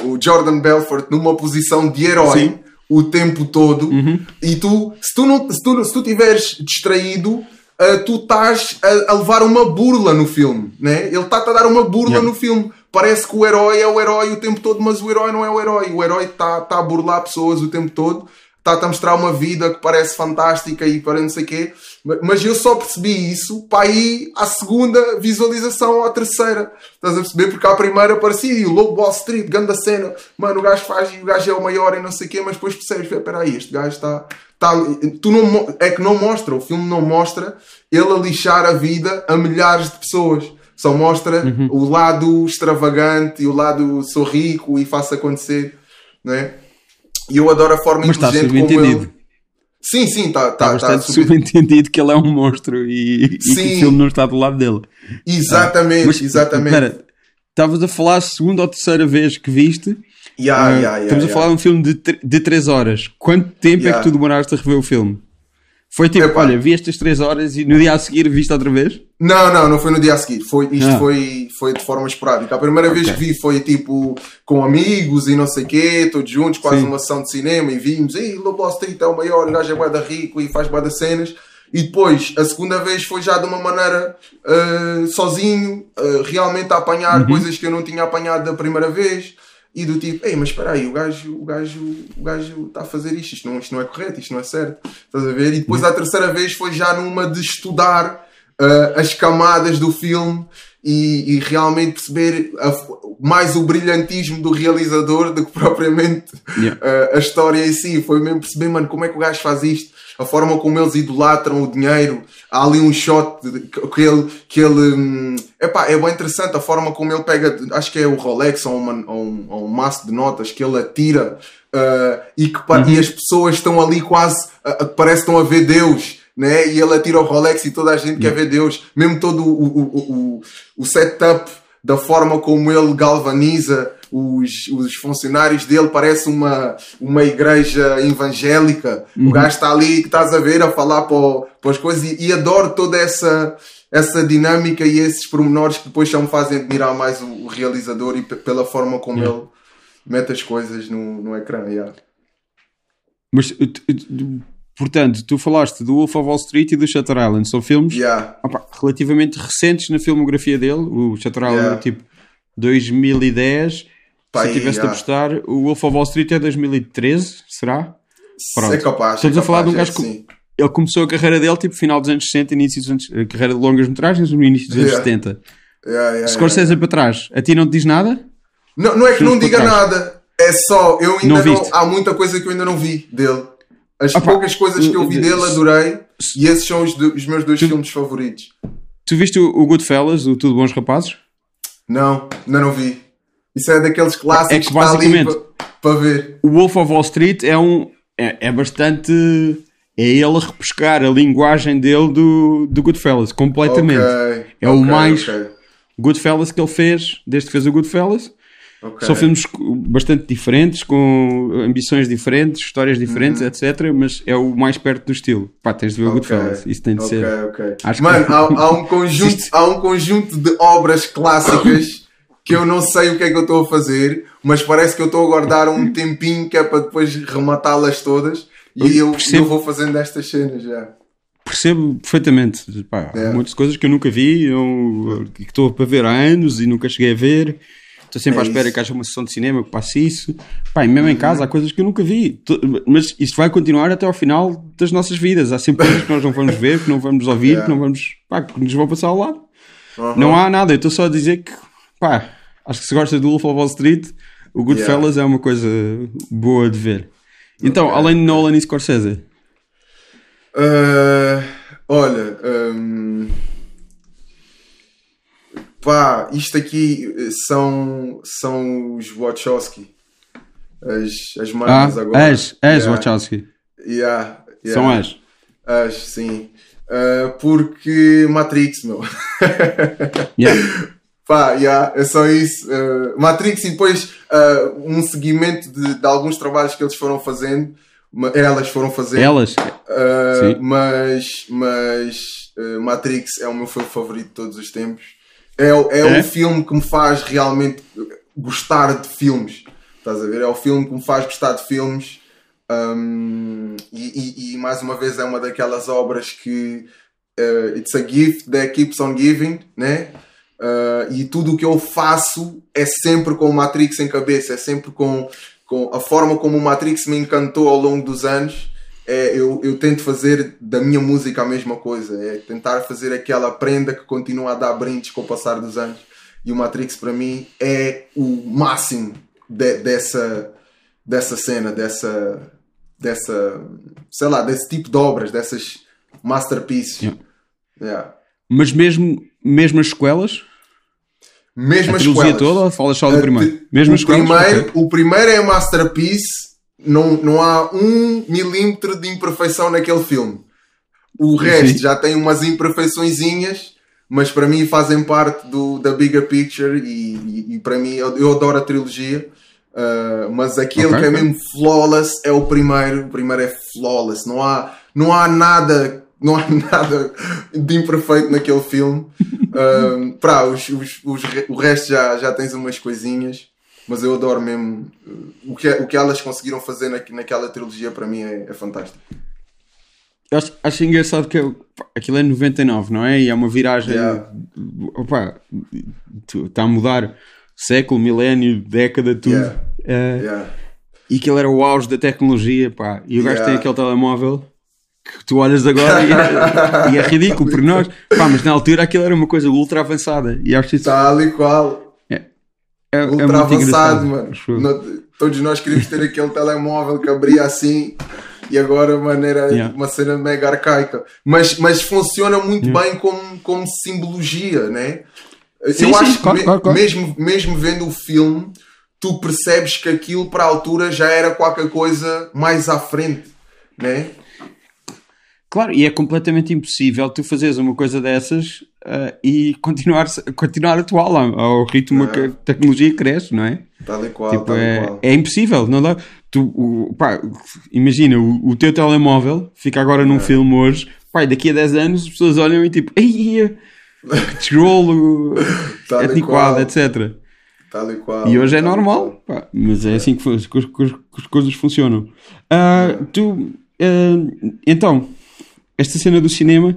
o, Jordan Belfort numa posição de herói. Sim. O tempo todo, uhum. e tu, se tu não se tu, se tu tiveres distraído, uh, tu estás a, a, levar uma burla no filme, né? Ele está-te a dar uma burla yeah. no filme. Parece que o herói é o herói o tempo todo, mas o herói não é o herói. O herói está tá a burlar pessoas o tempo todo está a mostrar uma vida que parece fantástica e para não sei quê. Mas eu só percebi isso para ir à segunda visualização ou à terceira. Estás a perceber? Porque à primeira parecia o Lobo Wall Street, grande cena. Mano, o gajo faz e o gajo é o maior e não sei o quê, mas depois percebes, espera aí, este gajo está... Tá, tu não, é que não mostra, o filme não mostra ele a lixar a vida a milhares de pessoas. Só mostra uhum. o lado extravagante e o lado sou rico e faço acontecer, não é? E eu adoro a forma Mas inteligente está como ele... Sim, sim, está tá, tá, tá bastante tá subentendido que ele é um monstro e, e que o filme não está do lado dele. Exatamente, ah, mas, exatamente. Espera, estavas a falar a segunda ou terceira vez que viste. Yeah, uh, yeah, yeah, estamos a falar de um filme de, de 3 horas. Quanto tempo é que tu demoraste a rever o filme? Foi tipo, Epa. olha, vi estas 3 horas e no dia a seguir viste outra vez? Não, não, não foi no dia a seguir. Foi, isto ah. foi, foi de forma esporádica. A primeira okay. vez que vi foi tipo com amigos e não sei o quê, todos juntos, quase Sim. uma sessão de cinema e vimos, ei, Lobo Street é o maior, o gajo é guarda rico e faz guarda cenas. E depois, a segunda vez foi já de uma maneira uh, sozinho, uh, realmente a apanhar uhum. coisas que eu não tinha apanhado da primeira vez e do tipo, ei, mas espera aí, o gajo, o gajo, o gajo está a fazer isto, isto não, isto não é correto, isto não é certo, estás a ver? E depois a terceira vez foi já numa de estudar uh, as camadas do filme e, e realmente perceber a, mais o brilhantismo do realizador do que propriamente yeah. uh, a história em si. Foi mesmo perceber, mano, como é que o gajo faz isto a forma como eles idolatram o dinheiro. Há ali um shot que ele. Que ele hum, epá, é bem interessante a forma como ele pega, acho que é o Rolex ou, uma, ou, um, ou um maço de notas que ele atira uh, e, que, uhum. e as pessoas estão ali quase. Uh, parece que estão a ver Deus. Né? E ele atira o Rolex e toda a gente uhum. quer ver Deus. Mesmo todo o, o, o, o setup da forma como ele galvaniza os, os funcionários dele, parece uma, uma igreja evangélica. Uhum. O gajo está ali, que estás a ver, a falar para, para as coisas e, e, adoro toda essa, essa dinâmica e esses pormenores que depois só me fazem admirar mais o, o realizador e pela forma como ele mete as coisas no, no ecrã. Yeah. Mas Portanto, tu falaste do Wolf of Wall Street e do Shutter Island. São filmes yeah. opa, relativamente recentes na filmografia dele. O Shutter Island yeah. é tipo 2010. Se tivesse yeah. de apostar, o Wolf of Wall Street é 2013, será? Pronto. É capaz. Estamos é a falar de um gajo que ele começou a carreira dele tipo final dos anos 60, início dos anos, a carreira de longas metragens no início dos anos 70. Yeah, yeah, Scorsese yeah, para trás, a ti não te diz nada? Não, não é que não diga nada, é só eu ainda não, não, há muita coisa que eu ainda não vi dele. As poucas coisas que eu vi dele adorei e esses são os, os meus dois tu, filmes favoritos. Tu viste o, o Goodfellas, o Tudo Bons Rapazes? Não, ainda não vi. Isso é daqueles clássicos é que, que basicamente, para ver. O Wolf of Wall Street é um. É, é bastante. É ele a repescar a linguagem dele do, do Goodfellas, completamente. Okay, é okay, o mais okay. Goodfellas que ele fez, desde que fez o Goodfellas. Okay. São filmes bastante diferentes, com ambições diferentes, histórias diferentes, uhum. etc. Mas é o mais perto do estilo. Pá, tens de ver o Goodfellas. Isso tem de ser. Acho Mano, que... há, há, um conjunto, há um conjunto de obras clássicas que eu não sei o que é que eu estou a fazer, mas parece que eu estou a guardar um tempinho que é para depois rematá-las todas. E eu, eu, vou fazendo estas cenas já. Percebo perfeitamente. Pá, é. Muitas coisas que eu nunca vi, eu, que estou para ver há anos e nunca cheguei a ver. Estou sempre é à espera isso. que haja uma sessão de cinema que passe isso. Pá, e mesmo em casa há coisas que eu nunca vi. Mas isto vai continuar até ao final das nossas vidas. Há sempre coisas que nós não vamos ver, que não vamos ouvir, yeah. que não vamos. Pá, que nos vão passar ao lado. Uhum. Não há nada. Eu estou só a dizer que, pá, acho que se gosta do Wolf of Wall Street, o Goodfellas yeah. é uma coisa boa de ver. Então, okay. além de Nolan e Scorsese. Uh, olha. Um Pá, isto aqui são, são os Wachowski. As, as marcas ah, agora. As, as yeah. Wachowski. Yeah, yeah. São as. As, sim. Uh, porque Matrix, meu. yeah. Pá, yeah, é só isso. Uh, Matrix e depois uh, um seguimento de, de, alguns trabalhos que eles foram fazendo. elas foram fazer. Elas? Uh, mas mas Matrix é o meu filme favorito de todos os tempos. É, é, é? o filme que me faz realmente gostar de filmes. Estás a ver? É o filme que me faz gostar de filmes. Um, e, e, e, mais uma vez é uma daquelas obras que uh, it's a gift that keeps on giving, né? Uh, e tudo o que eu faço é sempre com o Matrix em cabeça, é sempre com, com a forma como o Matrix me encantou ao longo dos anos. É, eu, eu tento fazer da minha música a mesma coisa, é tentar fazer aquela prenda que continua a dar brindes com o passar dos anos. E o Matrix para mim é o máximo de, dessa, dessa cena, dessa, dessa, sei lá, desse tipo de obras, dessas masterpieces. Yeah. Yeah. Mas mesmo, mesmo as sequelas? Mesmo a trilogia toda ou falas só do primeiro? Mesmo o, primeiro okay. o primeiro é masterpiece, não, não há um milímetro de imperfeição naquele filme. O resto Sim. já tem umas imperfeiçõezinhas, mas para mim fazem parte do, da bigger picture e, e, e para mim eu, eu, adoro a trilogia. Uh, mas aquele okay, que é mesmo flawless é o primeiro. O primeiro é flawless. Não há, não há nada não há nada de imperfeito naquele filme. Um, pra, os, os, os, o resto já, já tens umas coisinhas, mas eu adoro mesmo. Uh, o que, o que elas conseguiram fazer na, naquela trilogia para mim é, é fantástico. Eu acho, acho engraçado que eu, aquilo é 99, não é? E é uma viragem. Yeah. Opa, está a mudar século, milénio, década, tudo. Yeah. Uh, yeah. E aquilo era o auge da tecnologia, pá. E o gajo tem aquele telemóvel que tu olhas agora e é, e é ridículo por nós. Pá, mas na altura aquilo era uma coisa ultra avançada. E acho isso. Tal e qual. É, é, é ultra é avançado, mano. todos nós queríamos ter aquele telemóvel que abria assim e agora maneira yeah. uma cena mega arcaica. Mas, mas funciona muito yeah. bem como, como simbologia, né? Sim, Eu sim, acho claro, que claro, claro. Mesmo, mesmo vendo o filme, tu percebes que aquilo para a altura já era qualquer coisa mais à frente, né? Claro, e é completamente impossível tu fazeres uma coisa dessas uh, e continuar, continuar atual ao ritmo que a tecnologia cresce, não é? Tal e qual, tipo, tal é, qual. é impossível, não dá. Tu, o, pá, imagina, o, o, teu telemóvel fica agora num é. filme hoje, pá, daqui a 10 anos as pessoas olham e tipo, ei, que desgrolo, antiquado, etc. Tal e qual. E hoje é normal, pá, mas é, é, assim que, que, que, as coisas funcionam. Uh, tu, uh, então esta cena do cinema,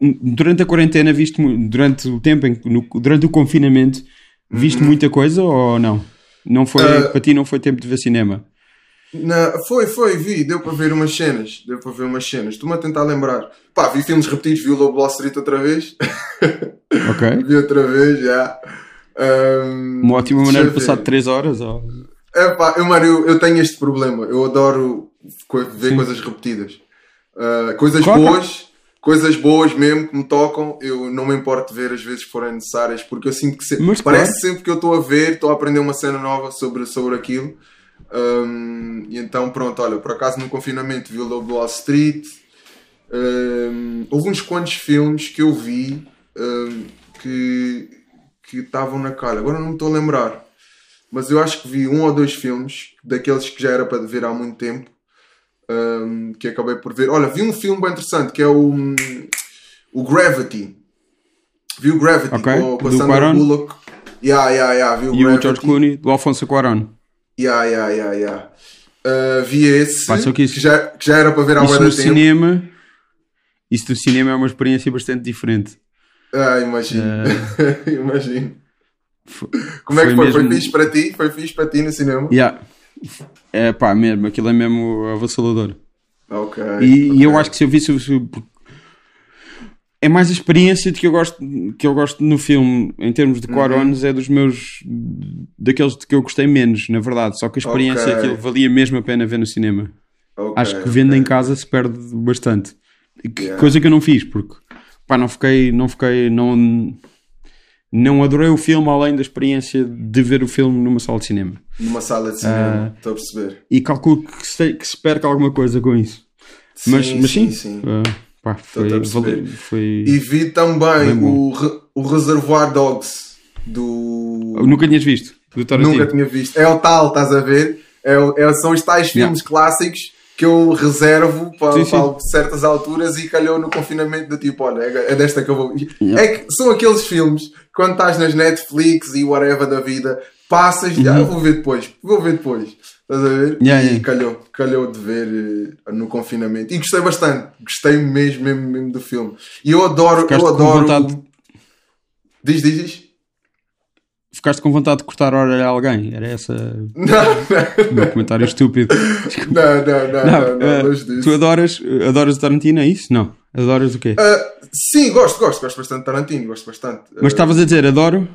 durante a quarentena, viste durante o tempo, em, no, durante o confinamento, viste uhum. muita coisa ou não? Não foi, uh, para ti não foi tempo de ver cinema? Foi, foi, vi, deu para ver umas cenas, deu para ver umas cenas. Estou-me a tentar lembrar. Pá, vi filmes repetidos, vi o Lobo Wall Street outra vez. Ok. vi outra vez, já. Um, Uma ótima maneira de passar 3 horas? Ou... É pá, eu, mano, eu, eu tenho este problema. Eu adoro ver Sim. coisas repetidas. Uh, coisas claro. boas, coisas boas mesmo que me tocam, eu não me importo ver às vezes que forem necessárias, porque eu sinto que se... parece claro. sempre que eu estou a ver, estou a aprender uma cena nova sobre, sobre aquilo. Um, e então, pronto, olha, por acaso no confinamento vi o Lobo Wall Street. Um, houve uns quantos filmes que eu vi um, que que estavam na cara, agora não me estou a lembrar, mas eu acho que vi um ou dois filmes daqueles que já era para ver há muito tempo um, que acabei por ver. Olha, vi um filme bem interessante que é o, o Gravity. Vi o Gravity okay. com, com a Sandra Quaron. Bullock. Yeah, yeah, yeah, vi o e Gravity. o George Clooney do Alfonso Cuarón. Yeah, yeah, yeah, yeah. Uh, vi esse Pá, que, isso, que, já, que já era para ver há muito tempo. cinema Isso do cinema é uma experiência bastante diferente. Ah, imagino. Uh... imagino. Como é que foi? Mesmo... Foi fixe para ti? Foi fixe para ti no cinema? Yeah. É pá, mesmo, aquilo é mesmo avassalador. Ok. E, okay. eu acho que se eu visse. É mais a experiência de que eu gosto, que eu gosto no filme, em termos de Quarons, uhum. é dos meus. daqueles de que eu gostei menos, na verdade. Só que a experiência okay. aquilo valia mesmo a pena ver no cinema. Okay, acho que vendo em casa se perde bastante. Yeah. Coisa que eu não fiz, porque pá, não fiquei. Não fiquei. Não, não adorei o filme além da experiência de ver o filme numa sala de cinema. Numa sala de cinema, uh, estou a perceber. E calculo que se, que se perca alguma coisa com isso. Sim, mas, mas sim, sim, sim. Uh, pá, foi, foi, E vi também o, o Reservoir Dogs do. Nunca tinhas visto? Nunca tinha visto. É o tal, estás a ver? É, é, são os tais filmes yeah. clássicos que eu reservo para, sim, sim. para certas alturas e calhou no confinamento do tipo, olha, é, desta que eu vou. Yeah. É que são aqueles filmes quando estás nas Netflix e whatever da vida, passas, uhum. ah, vou ver depois, vou ver depois. Estás a ver? Yeah, e yeah. Calhou, calhou de ver uh, no confinamento. E gostei bastante, gostei mesmo, mesmo, mesmo do filme. E eu adoro, Ficaste eu adoro. Vontade... Diz, diz, diz. Ficaste com vontade de cortar a orelha a alguém? Era essa. Não, não. Um comentário estúpido. Não, não, não. não, não, não uh, tu adoras, adoras Tarantino, é isso? Não. Adoras o quê? Uh, sim, gosto, gosto. Gosto bastante de Tarantino, gosto bastante. Mas estavas a dizer, adoro?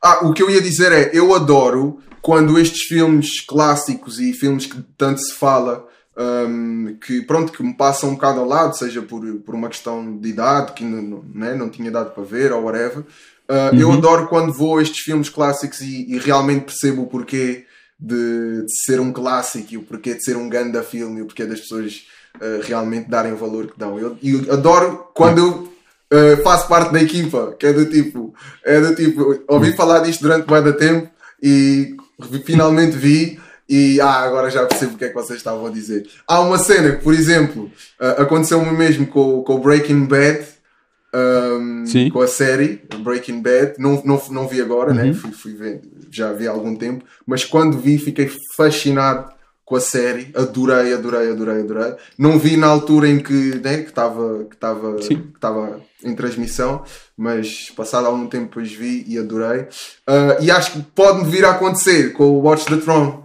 Ah, o que eu ia dizer é, eu adoro quando estes filmes clássicos e filmes que tanto se fala. Um, que pronto, que me passam um bocado ao lado, seja por, por uma questão de idade que não, não, né, não tinha dado para ver ou whatever, Uh, uhum. Eu adoro quando vou a estes filmes clássicos e, e realmente percebo o porquê de, de, ser um clássico e o porquê de ser um grande filme e o porquê das pessoas uh, realmente darem o valor que dão. Eu, eu adoro quando eu uh, faço parte da equipa, que é do tipo, é do tipo, ouvi uhum. falar disto durante muito tempo e finalmente vi. E ah, agora já percebo o que é que vocês estavam a dizer. Há uma cena que, por exemplo, uh, aconteceu-me mesmo com, com o Breaking Bad, um, com a série Breaking Bad. Não, não, não vi agora, né? uhum. né? fui, fui ver, já vi há algum tempo, mas quando vi fiquei fascinado com a série, adorei, adorei, adorei, adorei. Não vi na altura em que né, estava que estava que estava em transmissão, mas passado algum tempo depois vi e adorei. Uh, e acho que pode vir a acontecer com o Watch the Throne.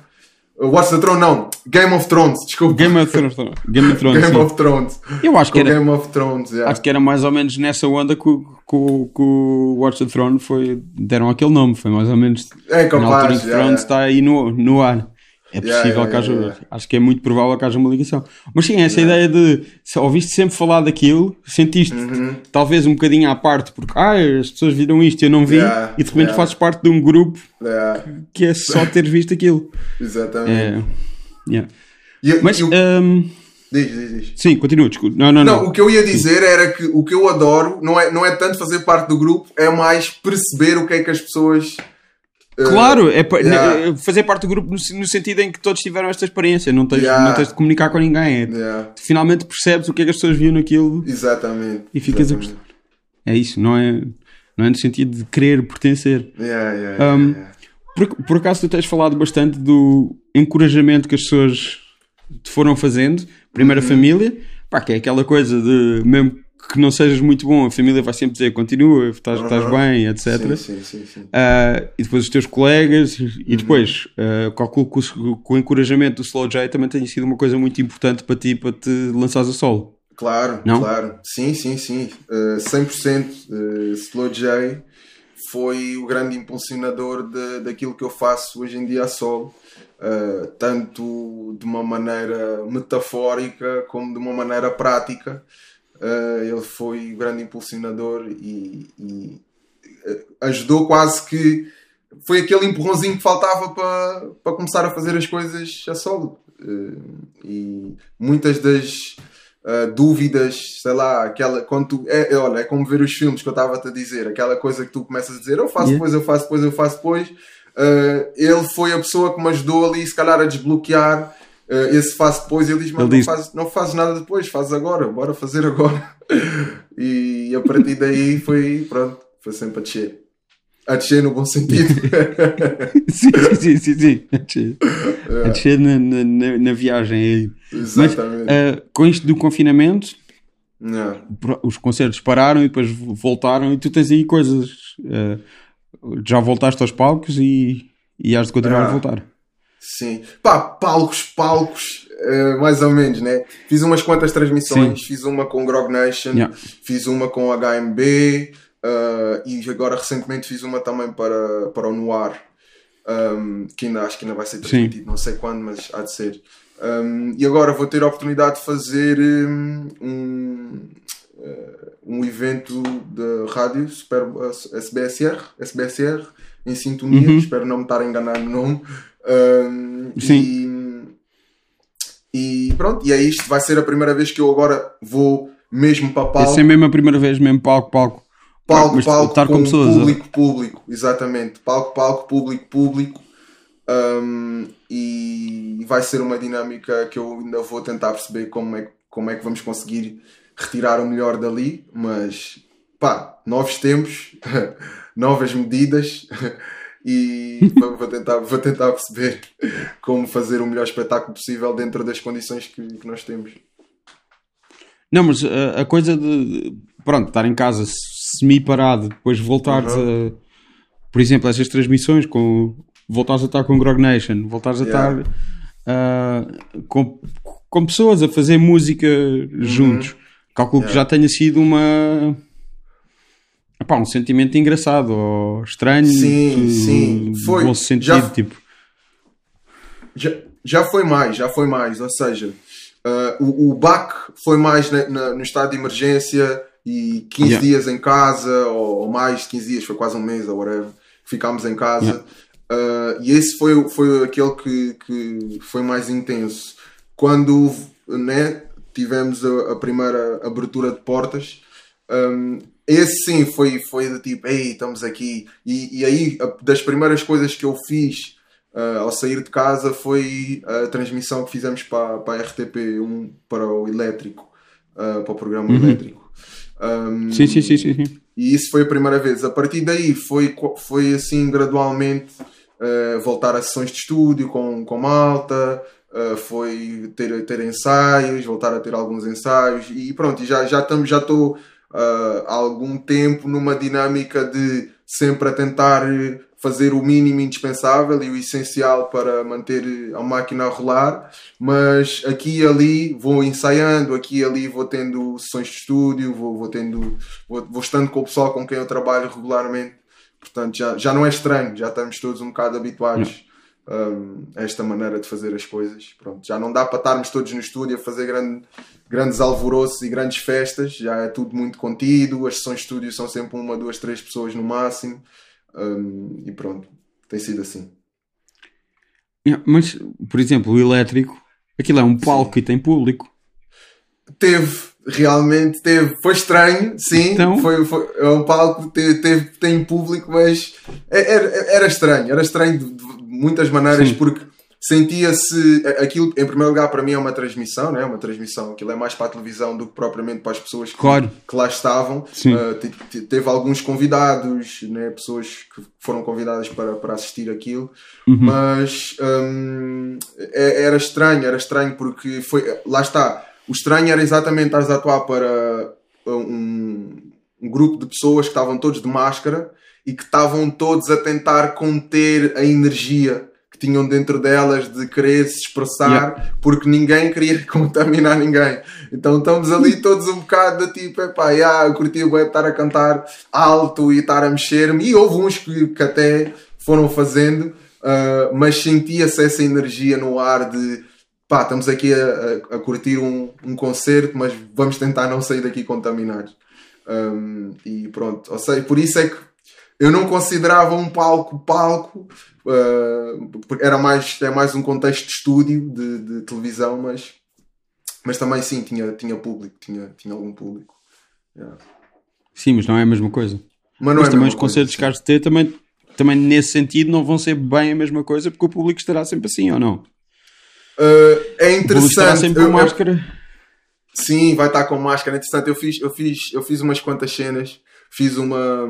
Watch the Throne não, Game of Thrones, desculpa. Game of Thrones. Game of Thrones. Game of Thrones. Eu acho que era. Game of Thrones, yeah. Acho que era mais ou menos nessa onda que, que, que o Watch the Throne foi. deram aquele nome, foi mais ou menos. É capaz, na altura em que yeah, Thrones yeah. está aí no, no ar. É possível yeah, que haja. Yeah, yeah. Acho que é muito provável que haja uma ligação. Mas sim, essa ideia de. Ouviste sempre falar daquilo, sentiste uhum. talvez um bocadinho à parte, porque ah, as pessoas viram isto eu não vi, e de repente fazes parte de um grupo que é só ter visto aquilo. Exatamente. É, e, Mas. um, Diz, diz, diz. Sim, continua, desculpa. Não, não, não, não. O que eu ia dizer era que o que eu adoro não é, não é tanto fazer parte do grupo, é mais perceber o que é que as pessoas Claro, é yeah. fazer parte do grupo no, no, sentido em que todos tiveram esta experiência, não tens, yeah. não tens de comunicar com ninguém. É, yeah. Finalmente percebes o que é que as pessoas viam naquilo Exatamente. e ficas Exatamente. a gostar. É isso, não é, não é no sentido de querer pertencer. Um, por, por acaso tu tens falado bastante do encorajamento que as pessoas te foram fazendo, primeira uhum. família, pá, que é aquela coisa de mesmo que não sejas muito bom, a família vai sempre dizer continua, estás, estás bem, etc. Sim, sim, sim, uh, e depois os teus colegas, e uhum. depois uh, calculo que o, que o encorajamento do Slow J também tenha sido uma coisa muito importante para ti, para te lançares a solo. Claro, não? claro. Sim, sim, sim. Uh, 100% uh, Slow J foi o grande impulsionador de, daquilo que eu faço hoje em dia a solo. Uh, tanto de uma maneira metafórica como de uma maneira prática. Uh, ele foi o grande impulsionador e, e uh, ajudou quase que foi aquele empurrãozinho que faltava para, para começar a fazer as coisas a solo. Uh, e muitas das dúvidas, sei lá, aquela quando tu, é, é, olha, é como ver os filmes que eu estava a dizer, aquela coisa que tu começas a dizer, eu faço depois, eu faço depois, eu faço depois. ele foi a pessoa que me ajudou ali, se calhar, a desbloquear uh, esse faz depois e ele diz: Mas não, faz, não fazes nada depois, fazes agora, bora fazer agora. e a partir daí foi, pronto, foi sempre a descer. A descer no bom sentido. sim, sim, sim, sim. A descer, é. a descer na, na, na, viagem aí. Exatamente. Mas, uh, com isto do confinamento, os concertos pararam e depois voltaram e tu tens aí coisas. Uh, já voltaste aos palcos e, e has de continuar a voltar. Sim. Pá, palcos, palcos, uh, mais ou menos, né? Fiz umas quantas transmissões. Sim. Fiz uma com Grog Nation, yeah. fiz uma com HMB uh, e agora recentemente fiz uma também para, para o Noir. Um, que ainda acho que ainda vai ser transmitido, Sim. não sei quando, mas há de ser. Um, e agora vou ter a oportunidade de fazer hum, um, uh, um evento de rádio SBSR, SBSR em sintonia, uhum. espero não me estar a enganar no nome. Um, Sim. E, e, pronto, e é isto. Vai ser a primeira vez que eu agora vou mesmo para palco. Essa é mesmo a primeira vez, mesmo palco, palco. Palco, palco, estar com, com pessoas, público, público, exatamente. Palco, palco, público, público. Um, e vai ser uma dinâmica que eu ainda vou tentar perceber como é, como é que vamos conseguir retirar o melhor dali, mas pá, novos tempos, novas medidas e vou tentar, vou tentar perceber como fazer o melhor espetáculo possível dentro das condições que, que nós temos. Não, mas a, a, coisa de pronto, estar em casa semi-parado, depois voltares uhum. a por exemplo, essas transmissões com voltares a estar com Grog Nation, voltares a yeah. estar uh, com, com pessoas a fazer música uhum. juntos. Calculo yeah. que já tenha sido uma Epá, um sentimento engraçado ou estranho. Sim, sim. Foi. Bom sentido, já, tipo. Já, já foi mais, já foi mais. Ou seja, uh, o, o BAC foi mais na, na, no estado de emergência e 15 yeah. dias em casa, ou, ou, mais de 15 dias, foi quase um mês ou whatever. Ficámos em casa. Yeah. Uh, e esse foi, foi aquele que, que foi mais intenso. Quando né, tivemos a, a primeira abertura de portas. Um, esse sim foi, foi do tipo, ei, estamos aqui. E, e aí, das primeiras coisas que eu fiz uh, ao sair de casa foi a transmissão que fizemos para, para a RTP1, para o elétrico, uh, para o programa uhum. elétrico. Um, sim, sim, sim, sim, E isso foi a primeira vez. A partir daí foi, foi assim gradualmente uh, voltar a sessões de estúdio com, com malta. Uh, foi ter, ter ensaios, voltar a ter alguns ensaios e pronto, já já estamos já estou uh, algum tempo numa dinâmica de sempre a tentar fazer o mínimo indispensável e o essencial para manter a máquina a rolar, mas aqui e ali vou ensaiando, aqui e ali vou tendo sessões de estúdio, vou, vou tendo vou, vou estando com o pessoal com quem eu trabalho regularmente, portanto já, já não é estranho, já estamos todos um bocado habituados um, a esta maneira de fazer as coisas. Pronto, já não dá para estarmos todos no estúdio a fazer grande, grandes alvoroços e grandes festas, já é tudo muito contido, as sessões de estúdio são sempre uma, duas, três pessoas no máximo um, e pronto, tem sido assim. Mas, por exemplo, o elétrico, aquilo é um palco sim. e tem público. Teve, realmente teve. Foi estranho, sim. Então... Foi, foi, é um palco, teve, teve, tem público, mas é, era, era estranho. Era estranho de, de muitas maneiras, sim. porque sentia-se aquilo em primeiro lugar para mim é uma transmissão né? uma transmissão aquilo é mais para a televisão do que propriamente para as pessoas que, claro. que lá estavam uh, teve alguns convidados né? pessoas que foram convidadas para, para assistir aquilo uhum. mas um, é, era estranho era estranho porque foi lá está o estranho era exatamente estar a atuar para um, um grupo de pessoas que estavam todos de máscara e que estavam todos a tentar conter a energia que tinham dentro delas de querer se expressar yeah. porque ninguém queria contaminar ninguém. Então estamos ali todos um bocado de tipo, epá, yeah, eu curti o estar a cantar alto e estar a mexer-me. E houve uns que, que até foram fazendo, uh, mas sentia-se essa energia no ar de pá, estamos aqui a, a, a curtir um, um, concerto, mas vamos tentar não sair daqui contaminados. Um, e pronto, ou seja, por isso é que eu não considerava um palco palco, uh, era mais, é mais um contexto de estúdio, de, de, televisão, mas, mas também sim, tinha, tinha público, tinha, tinha algum público. Yeah. Sim, mas não é a mesma coisa. Mas, mas é também os concertos de Carlos T também, também nesse sentido não vão ser bem a mesma coisa porque o público estará sempre assim ou não? Uh, é interessante. Estará sempre com máscara. Sim, vai estar com máscara. É interessante. Eu fiz, eu fiz, eu fiz umas quantas cenas fiz uma,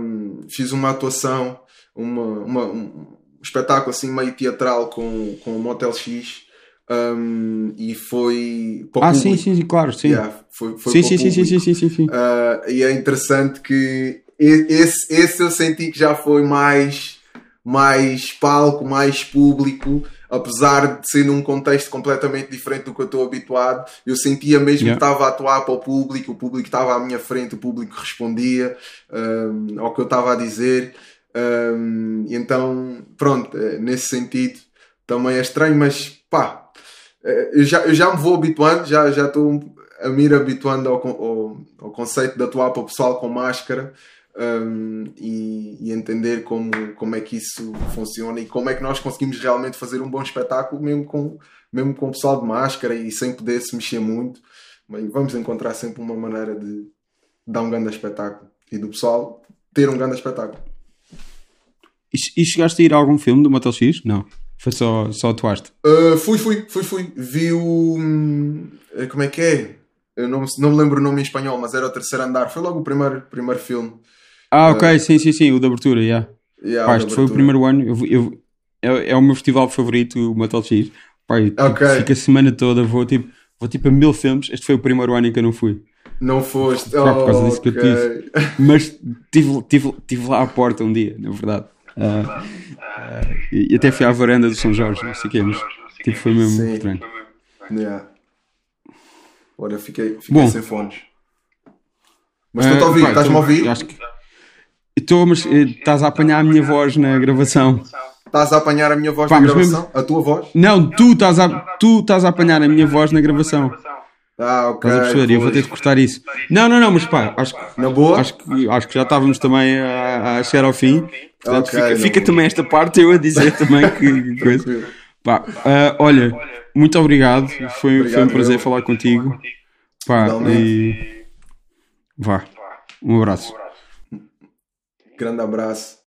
fiz uma atuação, uma, uma um espetáculo assim meio teatral com, com o Motel X. Um, e foi ah, sim, sim, sim, claro, sim. Yeah, foi, foi sim, sim, sim, sim, sim, sim, sim, sim. Uh, e é interessante que esse, esse eu senti que já foi mais, mais palco, mais público apesar de ser num contexto completamente diferente do que eu estou habituado, eu sentia mesmo yeah. que estava a atuar para o público, o público estava à minha frente, o público respondia um, ao que eu estava a dizer. Um, então, pronto, é, nesse sentido também é estranho, mas pá, é, eu já, eu já me vou habituando, já, já estou a me ir habituando ao, ao, ao conceito de atuar para o pessoal com máscara um, e, e, entender como, como é que isso funciona e como é que nós conseguimos realmente fazer um bom espetáculo mesmo com, mesmo com o pessoal de máscara e sem poder se mexer muito. Vamos encontrar sempre uma maneira de dar um grande espetáculo e do pessoal ter um grande espetáculo. E, e chegaste a ir a algum filme do Motel X? Não. Foi só, só atuaste? Uh, fui, fui, fui, fui. Vi o. Hum, como é que é? Eu não, não me lembro o nome em espanhol, mas era o terceiro andar. Foi logo o primeiro, primeiro filme. Ah, ok, uh, sim, sim, sim, o da abertura, yeah. yeah Pá, este foi o primeiro ano. Eu, eu, é, é o meu festival favorito, o Metal X. Pai, tipo, okay. fico a semana toda, vou tipo, vou tipo a mil filmes. Este foi o primeiro ano em que eu não fui. Não foste? Pá, por causa disso okay. que eu tive. Mas tive, tive, tive lá à porta um dia, na verdade. Uh, uh, e até fui à varanda do São Jorge, não sei o quê, mas tipo, foi mesmo Sim. estranho. Yeah. Olha, fiquei, fiquei Bom, sem fones. Mas estou-te a ouvir, uh, estás-me a ouvir? Acho que... Estou, mas eh, estás a apanhar a minha voz na gravação. Estás a apanhar a minha voz Pá, na gravação? Mesmo... A tua voz? Não, tu estás, a, tu estás a apanhar a minha voz na gravação. Ah, ok. Estás a perceber? Eu vou ter de cortar isso. Não, não, não, mas pá, acho que, na boa? Acho que, acho que já estávamos também a, a chegar ao fim. Portanto, okay, fica, fica também esta parte eu a dizer também que coisa. Pá, uh, olha, muito obrigado. Foi, obrigado, foi um prazer falar contigo. Pá, e... Vá. Um abraço. Grande abraço.